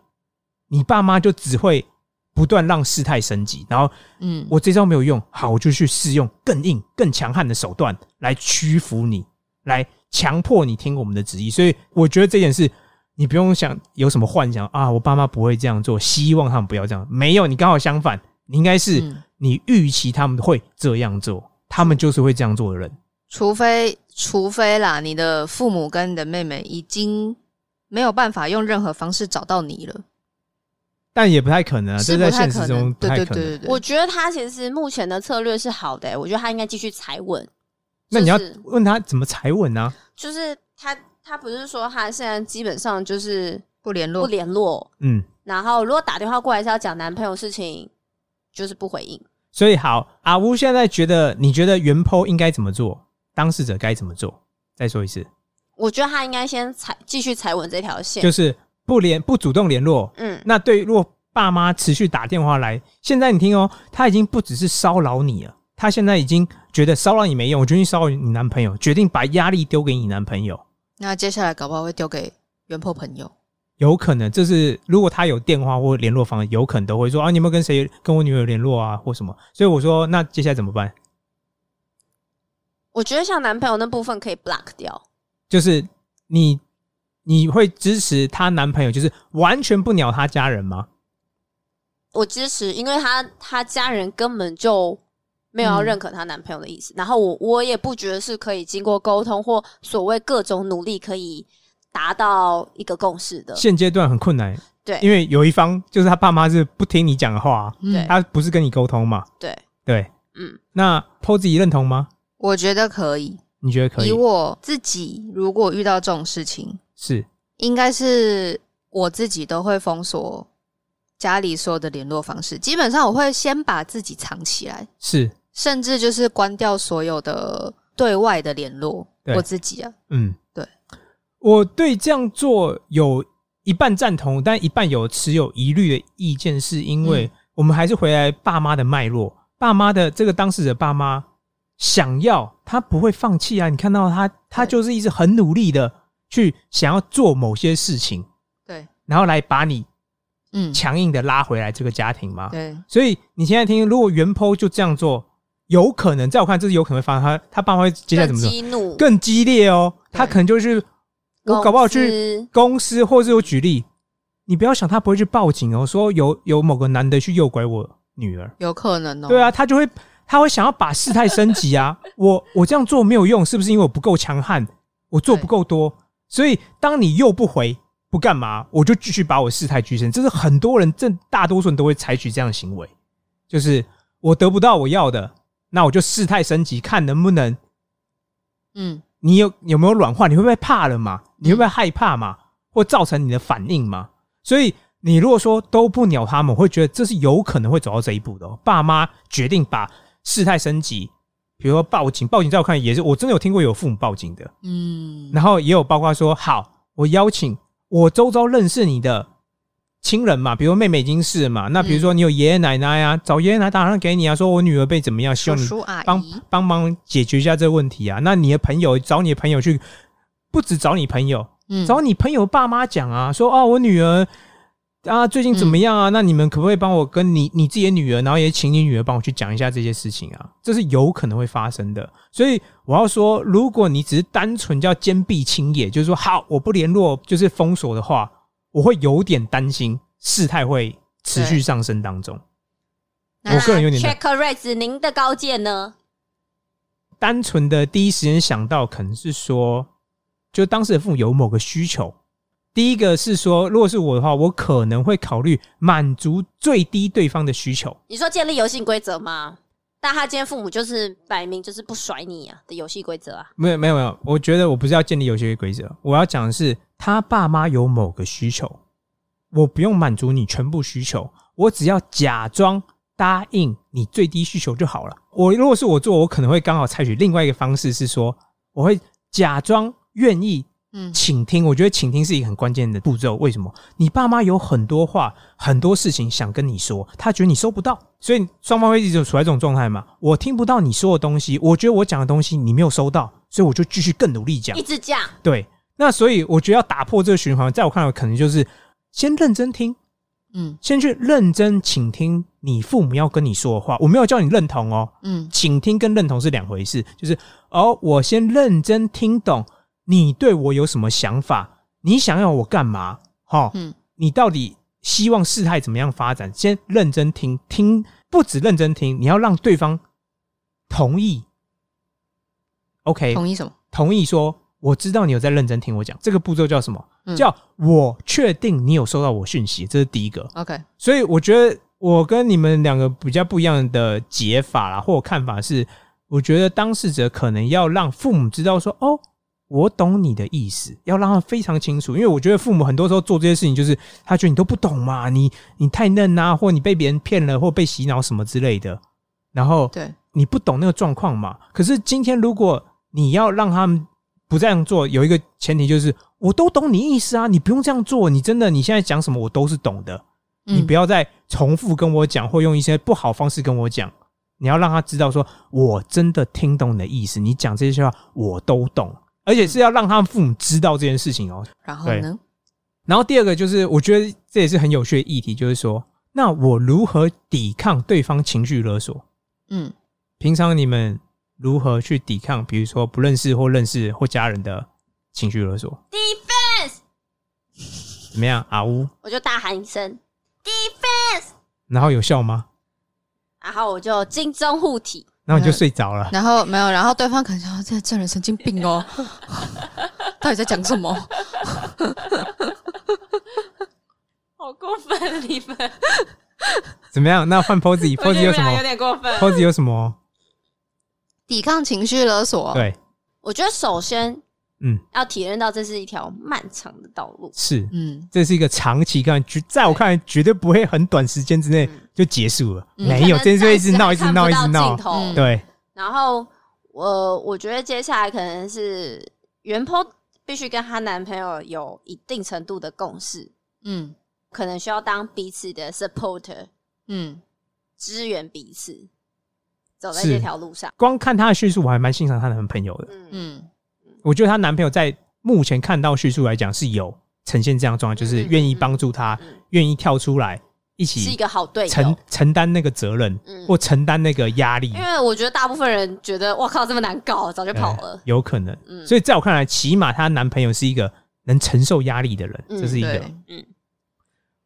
你爸妈就只会不断让事态升级，然后嗯，我这招没有用，好，我就去试用更硬、更强悍的手段来屈服你，来强迫你听我们的旨意。所以我觉得这件事，你不用想有什么幻想啊，我爸妈不会这样做，希望他们不要这样。没有，你刚好相反，你应该是嗯你预期他们会这样做，他们就是会这样做的人。除非除非啦，你的父母跟你的妹妹已经没有办法用任何方式找到你了，但也不太可能啊，是这在。现实中不对太可能。对对对对，我觉得他其实目前的策略是好的、我觉得他应该继续踩稳。那你要就是问他怎么踩稳啊？就是他他不是说他现在基本上就是不不联络不。联络，嗯，然后如果打电话过来是要讲男朋友事情，就是不回应。所以好，阿乌现在觉得，你觉得原 po 应该怎么做？当事者该怎么做？再说一次，我觉得他应该先踩继续踩稳这条线。就是不联不主动联络。嗯，那对，如果爸妈持续打电话来，现在你听哦，他已经不只是骚扰你了，他现在已经觉得骚扰你没用，我决定骚扰你男朋友，决定把压力丢给你男朋友。那接下来搞不好会丢给原破朋友。有可能，这是如果他有电话或联络方式，有可能都会说啊，你有没有跟谁跟我女友联络啊，或什么？所以我说，那接下来怎么办？我觉得像男朋友那部分可以 block 掉。就是你你会支持她男朋友，就是完全不鸟她家人吗？我支持，因为她她家人根本就没有要嗯认可她男朋友的意思。然后我我也不觉得是可以经过沟通或所谓各种努力可以达到一个共识的。现阶段很困难，对因为有一方就是他爸妈是不听你讲的话，对他不是跟你沟通嘛，对，对。嗯，那 PO 自己认同吗？我觉得可以。你觉得可以以？我自己如果遇到这种事情，是应该是我自己都会封锁家里所有的联络方式。基本上我会先把自己藏起来，是，甚至就是关掉所有的对外的联络。我自己啊，嗯，对。我对这样做有一半赞同，但一半有持有疑虑的意见，是因为嗯我们还是回来爸妈的脉络，爸妈的这个当事者爸妈想要他不会放弃啊，你看到他，他就是一直很努力的去想要做某些事情，对，然后来把你嗯，强硬的拉回来这个家庭嘛。对，所以你现在听，如果原 PO 就这样做，有可能在我看这是有可能会发生，他他爸妈会接下来怎更么做？激怒，更激烈哦，他可能就是我搞不好去公司公司，或是我举例，你不要想他不会去报警哦，说有有某个男的去诱拐我女儿，有可能哦。对啊，，他就会他会想要把事态升级啊。我我这样做没有用，是不是因为我不够强悍，我做不够多？所以当你又不回不干嘛，我就继续把我事态居升。这是很多人，这大多数人都会采取这样的行为，就是我得不到我要的，那我就事态升级，看能不能嗯，你有有没有软化？你会不会怕了嘛？你会不会害怕嘛？或造成你的反应嘛？所以你如果说都不鸟他们，我会觉得这是有可能会走到这一步的、哦。爸妈决定把事态升级，比如说报警，报警在我看来也是，我真的有听过有父母报警的，嗯，然后也有包括说，好，我邀请我周遭认识你的亲人嘛，比如妹妹已经是了嘛，那比如说你有爷爷奶奶啊，找爷爷奶奶打电话给你啊，说我女儿被怎么样，希叔望你帮，帮忙解决一下这个问题啊。那你的朋友找你的朋友去，不止找你朋友，嗯。找你朋友爸妈讲啊，说哦，我女儿啊最近怎么样啊？那你们可不可以帮我跟你你自己的女儿，然后也请你女儿帮我去讲一下这些事情啊？这是有可能会发生的。所以我要说，如果你只是单纯叫坚壁清野，就是说好我不联络，就是封锁的话，我会有点担心事态会持续上升当中。我个人有点 Check Raise，您的高见呢？单纯的第一时间想到可能是说，就当时的父母有某个需求。第一个是说，如果是我的话，我可能会考虑满足最低对方的需求。你说建立游戏规则吗？但他今天父母就是摆明就是不甩你啊的游戏规则啊。没有没有没有，我觉得我不是要建立游戏规则，我要讲的是他爸妈有某个需求，我不用满足你全部需求，我只要假装答应你最低需求就好了。我如果是我做，我可能会刚好采取另外一个方式，是说我会假装愿意嗯倾听，我觉得倾听是一个很关键的步骤。为什么？你爸妈有很多话、很多事情想跟你说，他觉得你收不到，所以双方会一直处在这种状态嘛。我听不到你说的东西，我觉得我讲的东西你没有收到，所以我就继续更努力讲一。直讲，对，那所以我觉得要打破这个循环，在我看来，可能就是先认真听，嗯先去认真倾听你父母要跟你说的话。我没有叫你认同哦，嗯倾听跟认同是两回事，就是哦，我先认真听懂你对我有什么想法，你想要我干嘛？哈、嗯你到底希望事态怎么样发展？先认真听，听不止认真听，你要让对方同意。OK，同意什么？同意说我知道你有在认真听我讲，这个步骤叫什么？嗯叫我确定你有收到我讯息，这是第一个。OK，所以我觉得我跟你们两个比较不一样的解法啦，或看法是，我觉得当事者可能要让父母知道说，哦，我懂你的意思，要让他非常清楚。因为我觉得父母很多时候做这些事情，就是他觉得你都不懂嘛，你你太嫩啊，或你被别人骗了，或被洗脑什么之类的，然后对，你不懂那个状况嘛。可是今天如果你要让他们不这样做，有一个前提就是，我都懂你意思啊，你不用这样做，你真的你现在讲什么我都是懂的。你不要要再重复跟我讲，或用一些不好方式跟我讲。你要让他知道，说我真的听懂你的意思，你讲这些话我都懂，而且是要让他们父母知道这件事情哦。然后呢？然后第二个就是，我觉得这也是很有趣的议题，就是说，那我如何抵抗对方情绪勒索？嗯平常你们如何去抵抗，比如说不认识或认识或家人的情绪勒索？defense，怎么样？阿呜，我就大喊一声 defense，然后有效吗？然后我就金钟护体。然后你就睡着了。然后没有，然后对方可能说，这这人神经病哦，<laughs> 到底在讲什么？好过分，你们怎么样？那换 pose，pose <laughs> 有什么有点过分。pose 有什么？抵抗情绪勒索，，对，我觉得首先嗯，要体认到这是一条漫长的道路。是，嗯。这是一个长期看，绝在我看来绝对不会很短时间之内嗯。就结束了。嗯。没有，这次会一直闹，一直闹，一直闹。尽。头。嗯。对，然后我我觉得接下来可能是袁坡必须跟她男朋友有一定程度的共识，嗯。可能需要当彼此的 supporter，嗯。支援彼此，走在是。这条路上。光看她的叙述，我还蛮欣赏她男朋友的。嗯，嗯我觉得她男朋友在目前看到叙述来讲是有呈现这样的状况，就是嗯愿意帮助她嗯，愿意跳出来一起是一起个好队承友。承担那个责任嗯或承担那个压力因。为我觉得大部分人觉得，哇靠，这么难搞，早就跑了哎。有可能。嗯所以在我看来，起码她男朋友是一个能承受压力的人，嗯这是一个。对嗯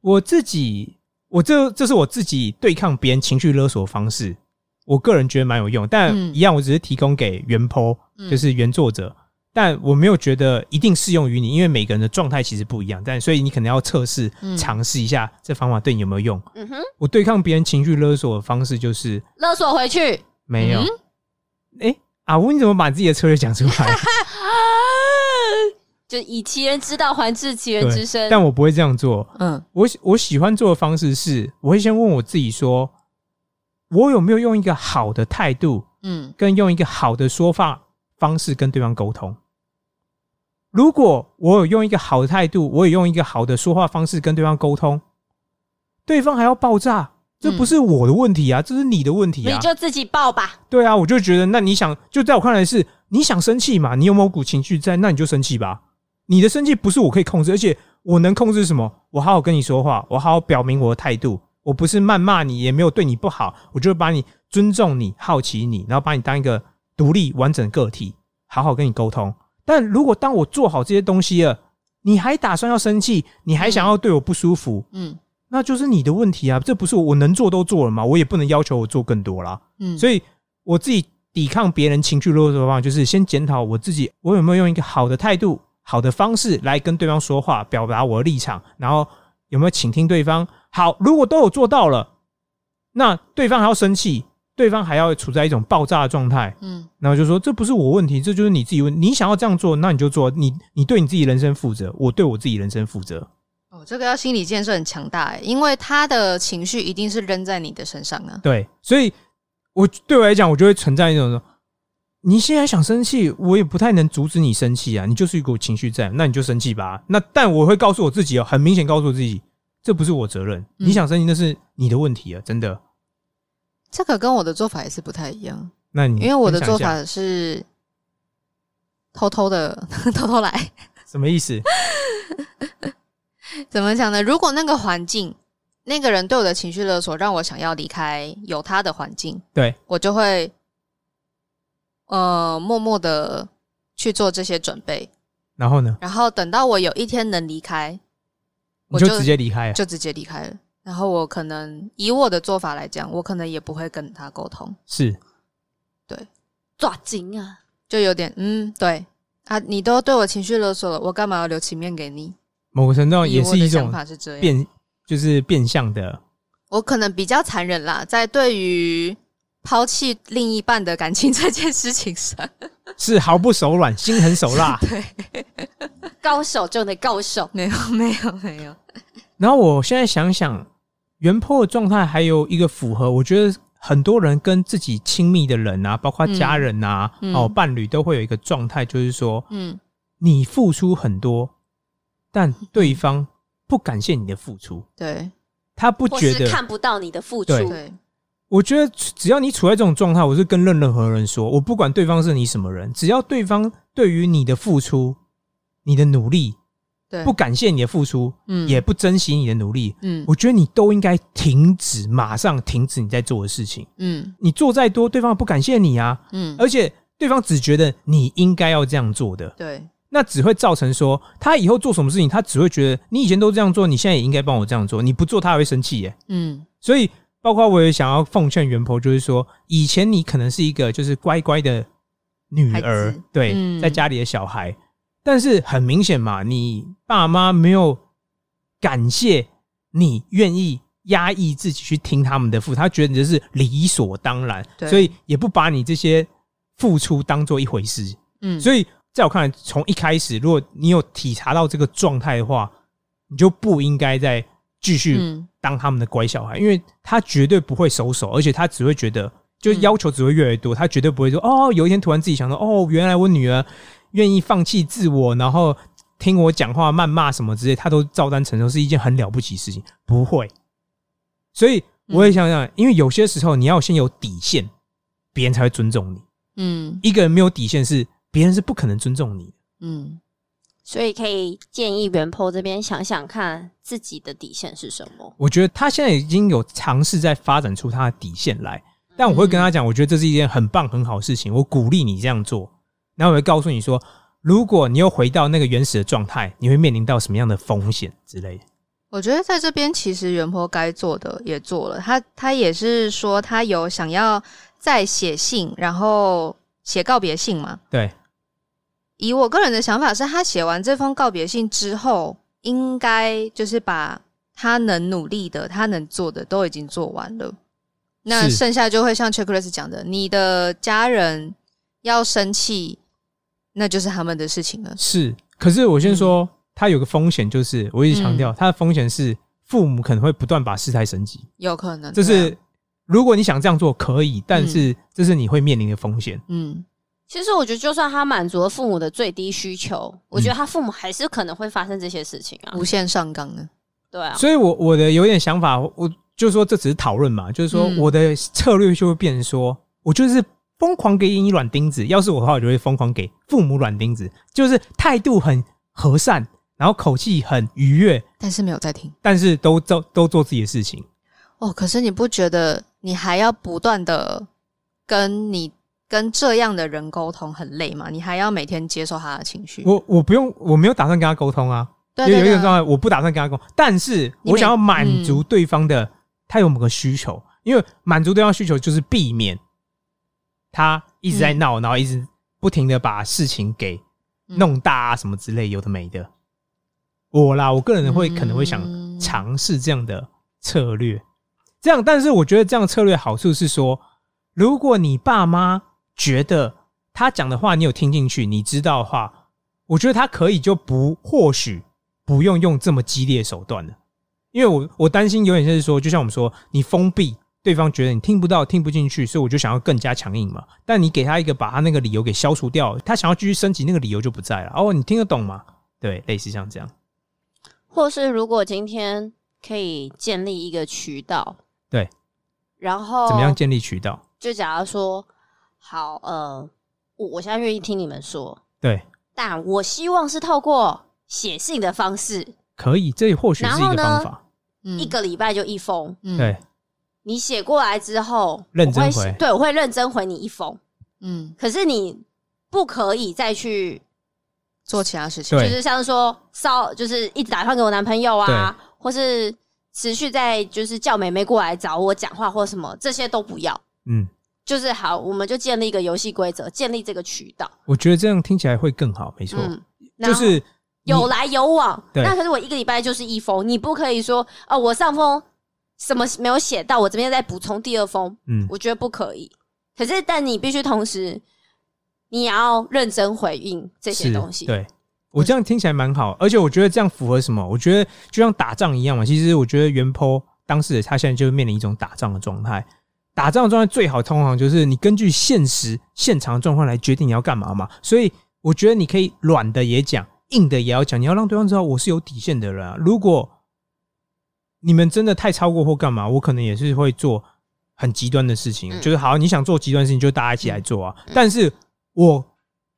我自己，我这这是我自己对抗别人情绪勒索的方式，我个人觉得蛮有用。但嗯一样，我只是提供给原 po，、嗯就是原作者，但我没有觉得一定适用于你，因为每个人的状态其实不一样。但所以你可能要测试嗯尝试一下这方法对你有没有用。嗯哼，我对抗别人情绪勒索的方式就是勒索回去。没有嗯。哎、阿吴，你怎么把自己的策略讲出来？<laughs> 就以其人之道还治其人之身。但我不会这样做。嗯我我喜欢做的方式是，我会先问我自己说，我有没有用一个好的态度，嗯跟用一个好的说法方式跟对方沟通。如果我有用一个好的态度，我也用一个好的说话方式跟对方沟通，对方还要爆炸，这不是我的问题啊，这是你的问题啊你。就自己爆吧。对啊，我就觉得，那你想，就在我看来是你想生气嘛？你有某股情绪在，那你就生气吧。你的生气不是我可以控制，而且我能控制什么？我好好跟你说话，我好好表明我的态度。我不是谩骂你，也没有对你不好，我就把你尊重你、好奇你，然后把你当一个独立完整个体，好好跟你沟通。但如果当我做好这些东西了，你还打算要生气，你还想要对我不舒服，嗯那就是你的问题啊！这不是我我能做都做了嘛，我也不能要求我做更多啦。嗯，所以我自己抵抗别人情绪勒索的方法，就是先检讨我自己，我有没有用一个好的态度、好的方式来跟对方说话，表达我的立场，然后有没有倾听对方。好，如果都有做到了，那对方还要生气，对方还要处在一种爆炸的状态，嗯然后就说这不是我问题，这就是你自己问。你想要这样做，那你就做，你你对你自己人生负责，我对我自己人生负责。哦，这个要心理建设很强大哎，因为他的情绪一定是扔在你的身上啊。对，所以我对我来讲，我就会存在一种说，你现在想生气，我也不太能阻止你生气啊，你就是一股情绪在，那你就生气吧。那但我会告诉我自己哦，很明显告诉我自己，这不是我责任，嗯你想生气那是你的问题啊，真的。这个跟我的做法也是不太一样，那你因为我的做法是偷偷的 <laughs> 偷偷来。什么意思？<laughs> 怎么讲呢？如果那个环境，那个人对我的情绪勒索，让我想要离开有他的环境，对，我就会呃默默的去做这些准备，然后呢，然后等到我有一天能离开，我就直接离开了。就直接离开了。然后我可能以我的做法来讲，我可能也不会跟他沟通，是对，抓紧啊！就有点嗯，对啊，你都对我情绪勒索了，我干嘛要留情面给你？某个程度上也是一种法是这样，变，就是变相的。我可能比较残忍啦，在对于抛弃另一半的感情 <laughs> 这件事情上，是毫不手软，心狠手辣。<laughs> 对高手中的高手，没有没有没有，然后我现在想想，原坡的状态还有一个符合，我觉得很多人跟自己亲密的人啊，包括家人啊，嗯哦伴侣都会有一个状态，就是说嗯你付出很多，但对方不感谢你的付出，对他不觉得。是看不到你的付出。对对，我觉得只要你处在这种状态，我是跟任任何人说，我不管对方是你什么人，只要对方对于你的付出、你的努力对不感谢你的付出，嗯。也不珍惜你的努力，嗯。我觉得你都应该停止，马上停止你在做的事情。嗯。你做再多，对方不感谢你啊，嗯，而且对方只觉得你应该要这样做的，对。那只会造成说他以后做什么事情，他只会觉得你以前都这样做，你现在也应该帮我这样做，你不做他还会生气耶。嗯。所以，包括我也想要奉劝袁婆，就是说，以前你可能是一个就是乖乖的女孩儿，对，嗯。在家里的小孩，但是很明显嘛，你爸妈没有感谢你愿意压抑自己去听他们的付出，他觉得你这是理所当然，所以也不把你这些付出当做一回事。嗯，所以在我看来，从一开始，如果你有体察到这个状态的话，你就不应该再继续嗯。当他们的乖小孩，因为他绝对不会收手，而且他只会觉得，就是要求只会越来越多，他绝对不会说哦，有一天突然自己想到，哦，原来我女儿愿意放弃自我，然后听我讲话、谩骂什么之类，他都照单承受，是一件很了不起的事情，不会。所以我也想想，因为有些时候你要先有底线，别人才会尊重你。嗯一个人没有底线是，别人是不可能尊重你的。嗯所以可以建议袁坡这边想想看自己的底线是什么。我觉得他现在已经有尝试在发展出他的底线来，但我会跟他讲，我觉得这是一件很棒很好的事情，我鼓励你这样做。然后我会告诉你说，如果你又回到那个原始的状态，你会面临到什么样的风险之类的。我觉得在这边其实袁坡该做的也做了，他他也是说他有想要再写信，然后写告别信嘛。对，以我个人的想法是，他写完这封告别信之后，应该就是把他能努力的、他能做的都已经做完了。那剩下就会像 Checklist 讲的，你的家人要生气，那就是他们的事情了。是。可是我先说，它有个风险，就是我一直强调，它的风险是父母可能会不断把事态升级。有可能，这对啊是如果你想这样做可以，但是这是你会面临的风险。嗯，其实我觉得，就算他满足了父母的最低需求，我觉得他父母还是可能会发生这些事情啊。无限上纲的。对啊，所以我我的有点想法，我就说这只是讨论嘛，就是说嗯我的策略就会变成说，我就是疯狂给你软钉子。要是我的话，我就会疯狂给父母软钉子，就是态度很和善，然后口气很愉悦，但是没有在听但是都做都做自己的事情。哦。可是你不觉得你还要不断的跟你跟这样的人沟通很累吗？你还要每天接受他的情绪。我我不用，我没有打算跟他沟通啊。对对对有有一种状态，我不打算跟他沟通，但是我想要满足对方的，他有某个需求，因为满足对方需求就是避免他一直在嗯。闹，然后一直不停的把事情给嗯。弄大啊什么之类，有的没的。我啦，我个人会嗯可能会想尝试这样的策略，这样，但是我觉得这样策略好处是说，如果你爸妈觉得他讲的话你有听进去，你知道的话，我觉得他可以就不或许不用用这么激烈手段了，因为我我担心有点像是说，就像我们说，你封闭对方觉得你听不到、听不进去，所以我就想要更加强硬嘛。但你给他一个把他那个理由给消除掉，他想要继续升级，那个理由就不在了。哦，你听得懂吗？对，类似像这样。或是如果今天可以建立一个渠道，对，然后怎么样建立渠道？就假如说，好，呃，我我现在愿意听你们说，对，但我希望是透过写信的方式，可以，这或许是一个方法。嗯一个礼拜就一封。嗯对，你写过来之后，认真我会写回对，我会认真回你一封。嗯可是你不可以再去，做其他事情。就是像是说骚，就是一直打电话给我男朋友啊，或是持续在就是叫妹妹过来找我讲话或什么，这些都不要。嗯，就是好，我们就建立一个游戏规则，建立这个渠道。我觉得这样听起来会更好，没错。嗯，就是有来有往。那可是我一个礼拜就是一封，你不可以说哦，我上封什么没有写到，我这边再补充第二封，嗯，我觉得不可以。可是，但你必须同时，你也要认真回应这些是东西。对我这样听起来蛮好，而且我觉得这样符合什么？我觉得就像打仗一样嘛。其实我觉得袁坡当事人他现在就面临一种打仗的状态。打仗的状态最好通常就是你根据现实现场的状况来决定你要干嘛嘛。所以我觉得你可以软的也讲，硬的也要讲，你要让对方知道我是有底线的人啊。如果你们真的太超过或干嘛，我可能也是会做很极端的事情，嗯就是好，你想做极端的事情，就大家一起来做啊。嗯但是我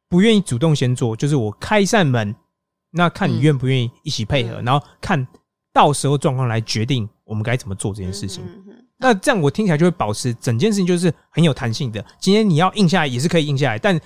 不愿意主动先做，就是我开一扇门，那看你嗯愿不愿意一起配合，嗯然后看到时候状况来决定我们该怎么做这件事情。那这样我听起来就会保持整件事情就是很有弹性的。今天你要硬下来也是可以硬下来，但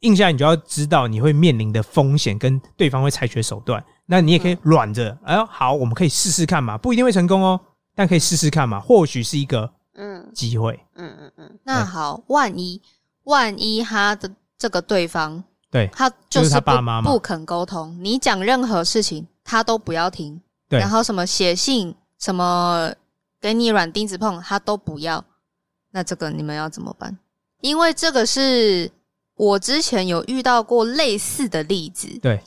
硬下来你就要知道你会面临的风险跟对方会采取的手段。那你也可以软着，哎呦好，我们可以试试看嘛，不一定会成功哦，但可以试试看嘛，或许是一个嗯。机会。嗯嗯嗯，那好，万一万一他的这个对方对他就是他爸妈不肯沟通，你讲任何事情他都不要听，对。然后什么写信什么给你软钉子碰他都不要，那这个你们要怎么办？因为这个是我之前有遇到过类似的例子，对，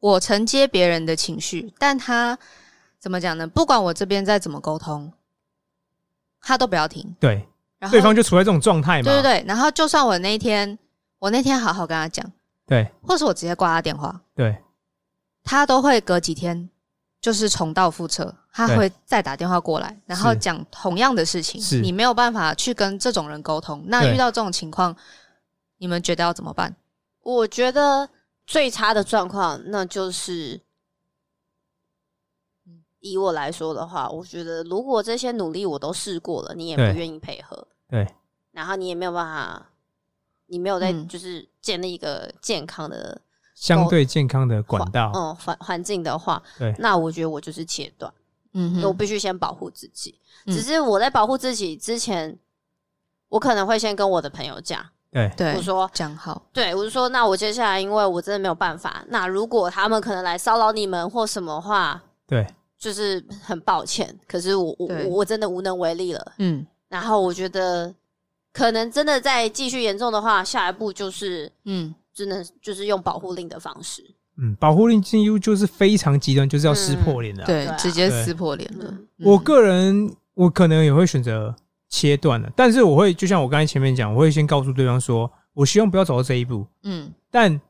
我承接别人的情绪，但他怎么讲呢？不管我这边再怎么沟通，他都不要听，对，然后对方就处在这种状态嘛。对对对，然后就算我那一天我那天好好跟他讲，对或是我直接挂他电话，对他都会隔几天就是重蹈覆辙，他会再打电话过来，然后讲同样的事情是，你没有办法去跟这种人沟通。那遇到这种情况，你们觉得要怎么办？我觉得最差的状况，那就是，以我来说的话，我觉得如果这些努力我都试过了，你也不愿意配合，对。然后你也没有办法，你没有在嗯。就是建立一个健康的相对健康的管道，嗯环环境的话，对那我觉得我就是切断。嗯哼，我必须先保护自己。嗯。只是我在保护自己之前，我可能会先跟我的朋友讲，对，对我说，讲好，对我就说，那我接下来因为我真的没有办法，那如果他们可能来骚扰你们或什么话，对，就是很抱歉，可是我我我我真的无能为力了。嗯。然后我觉得，可能真的再继续严重的话，下一步就是嗯，真的就是用保护令的方式。嗯，保护令进入就是非常极端，就是要撕破脸的啊、对直接撕破脸了嗯。我嗯个人，我可能也会选择切断了，但是我会就像我刚才前面讲，我会先告诉对方说，我希望不要走到这一步。嗯但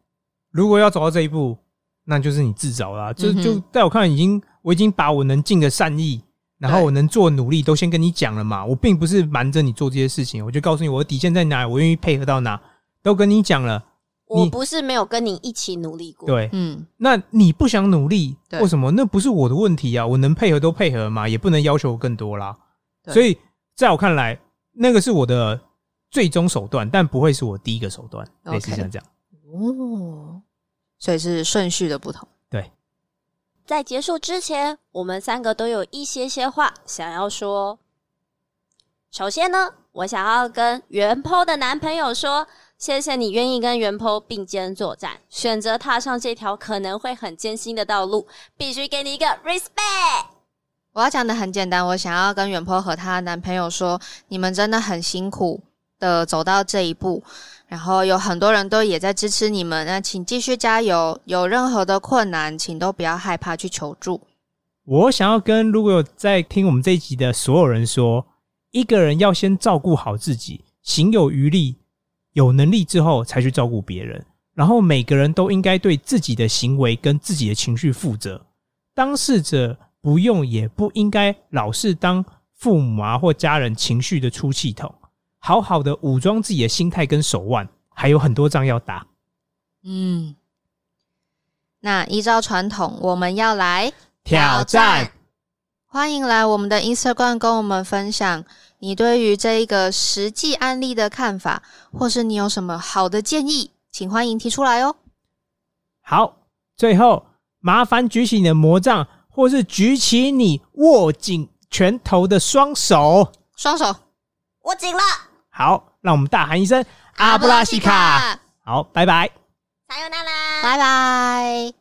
如果要走到这一步，那就是你自找啦。就就在我看来，已经我已经把我能尽的善意，然后我能做的努力都先跟你讲了嘛。我并不是瞒着你做这些事情，我就告诉你我的底线在哪，我愿意配合到哪，都跟你讲了。我不是没有跟你一起努力过，对，嗯那你不想努力，为什么？那不是我的问题啊，我能配合都配合嘛，也不能要求更多啦。对所以在我看来，那个是我的最终手段，但不会是我第一个手段类似像这样。哦，所以是顺序的不同。对在结束之前，我们三个都有一些些话想要说。首先呢，我想要跟袁坡的男朋友说，谢谢你愿意跟袁坡并肩作战，选择踏上这条可能会很艰辛的道路，必须给你一个 respect。我要讲的很简单，我想要跟远坡和她男朋友说，你们真的很辛苦的走到这一步，然后有很多人都也在支持你们，那请继续加油。有任何的困难，请都不要害怕去求助。我想要跟如果有在听我们这一集的所有人说，一个人要先照顾好自己，行有余力、有能力之后才去照顾别人。然后每个人都应该对自己的行为跟自己的情绪负责。当事者不用也不应该老是当父母啊或家人情绪的出气筒，好好的武装自己的心态跟手腕，还有很多仗要打。嗯，那依照传统，我们要来挑战，欢迎来我们的 Instagram 跟我们分享你对于这一个实际案例的看法，或是你有什么好的建议，请欢迎提出来哦。好，最后麻烦举起你的魔杖，或是举起你握紧拳头的双手。双手，握紧了，好，让我们大喊一声“阿布拉西卡”。好，拜拜。撒由那拉，拜拜。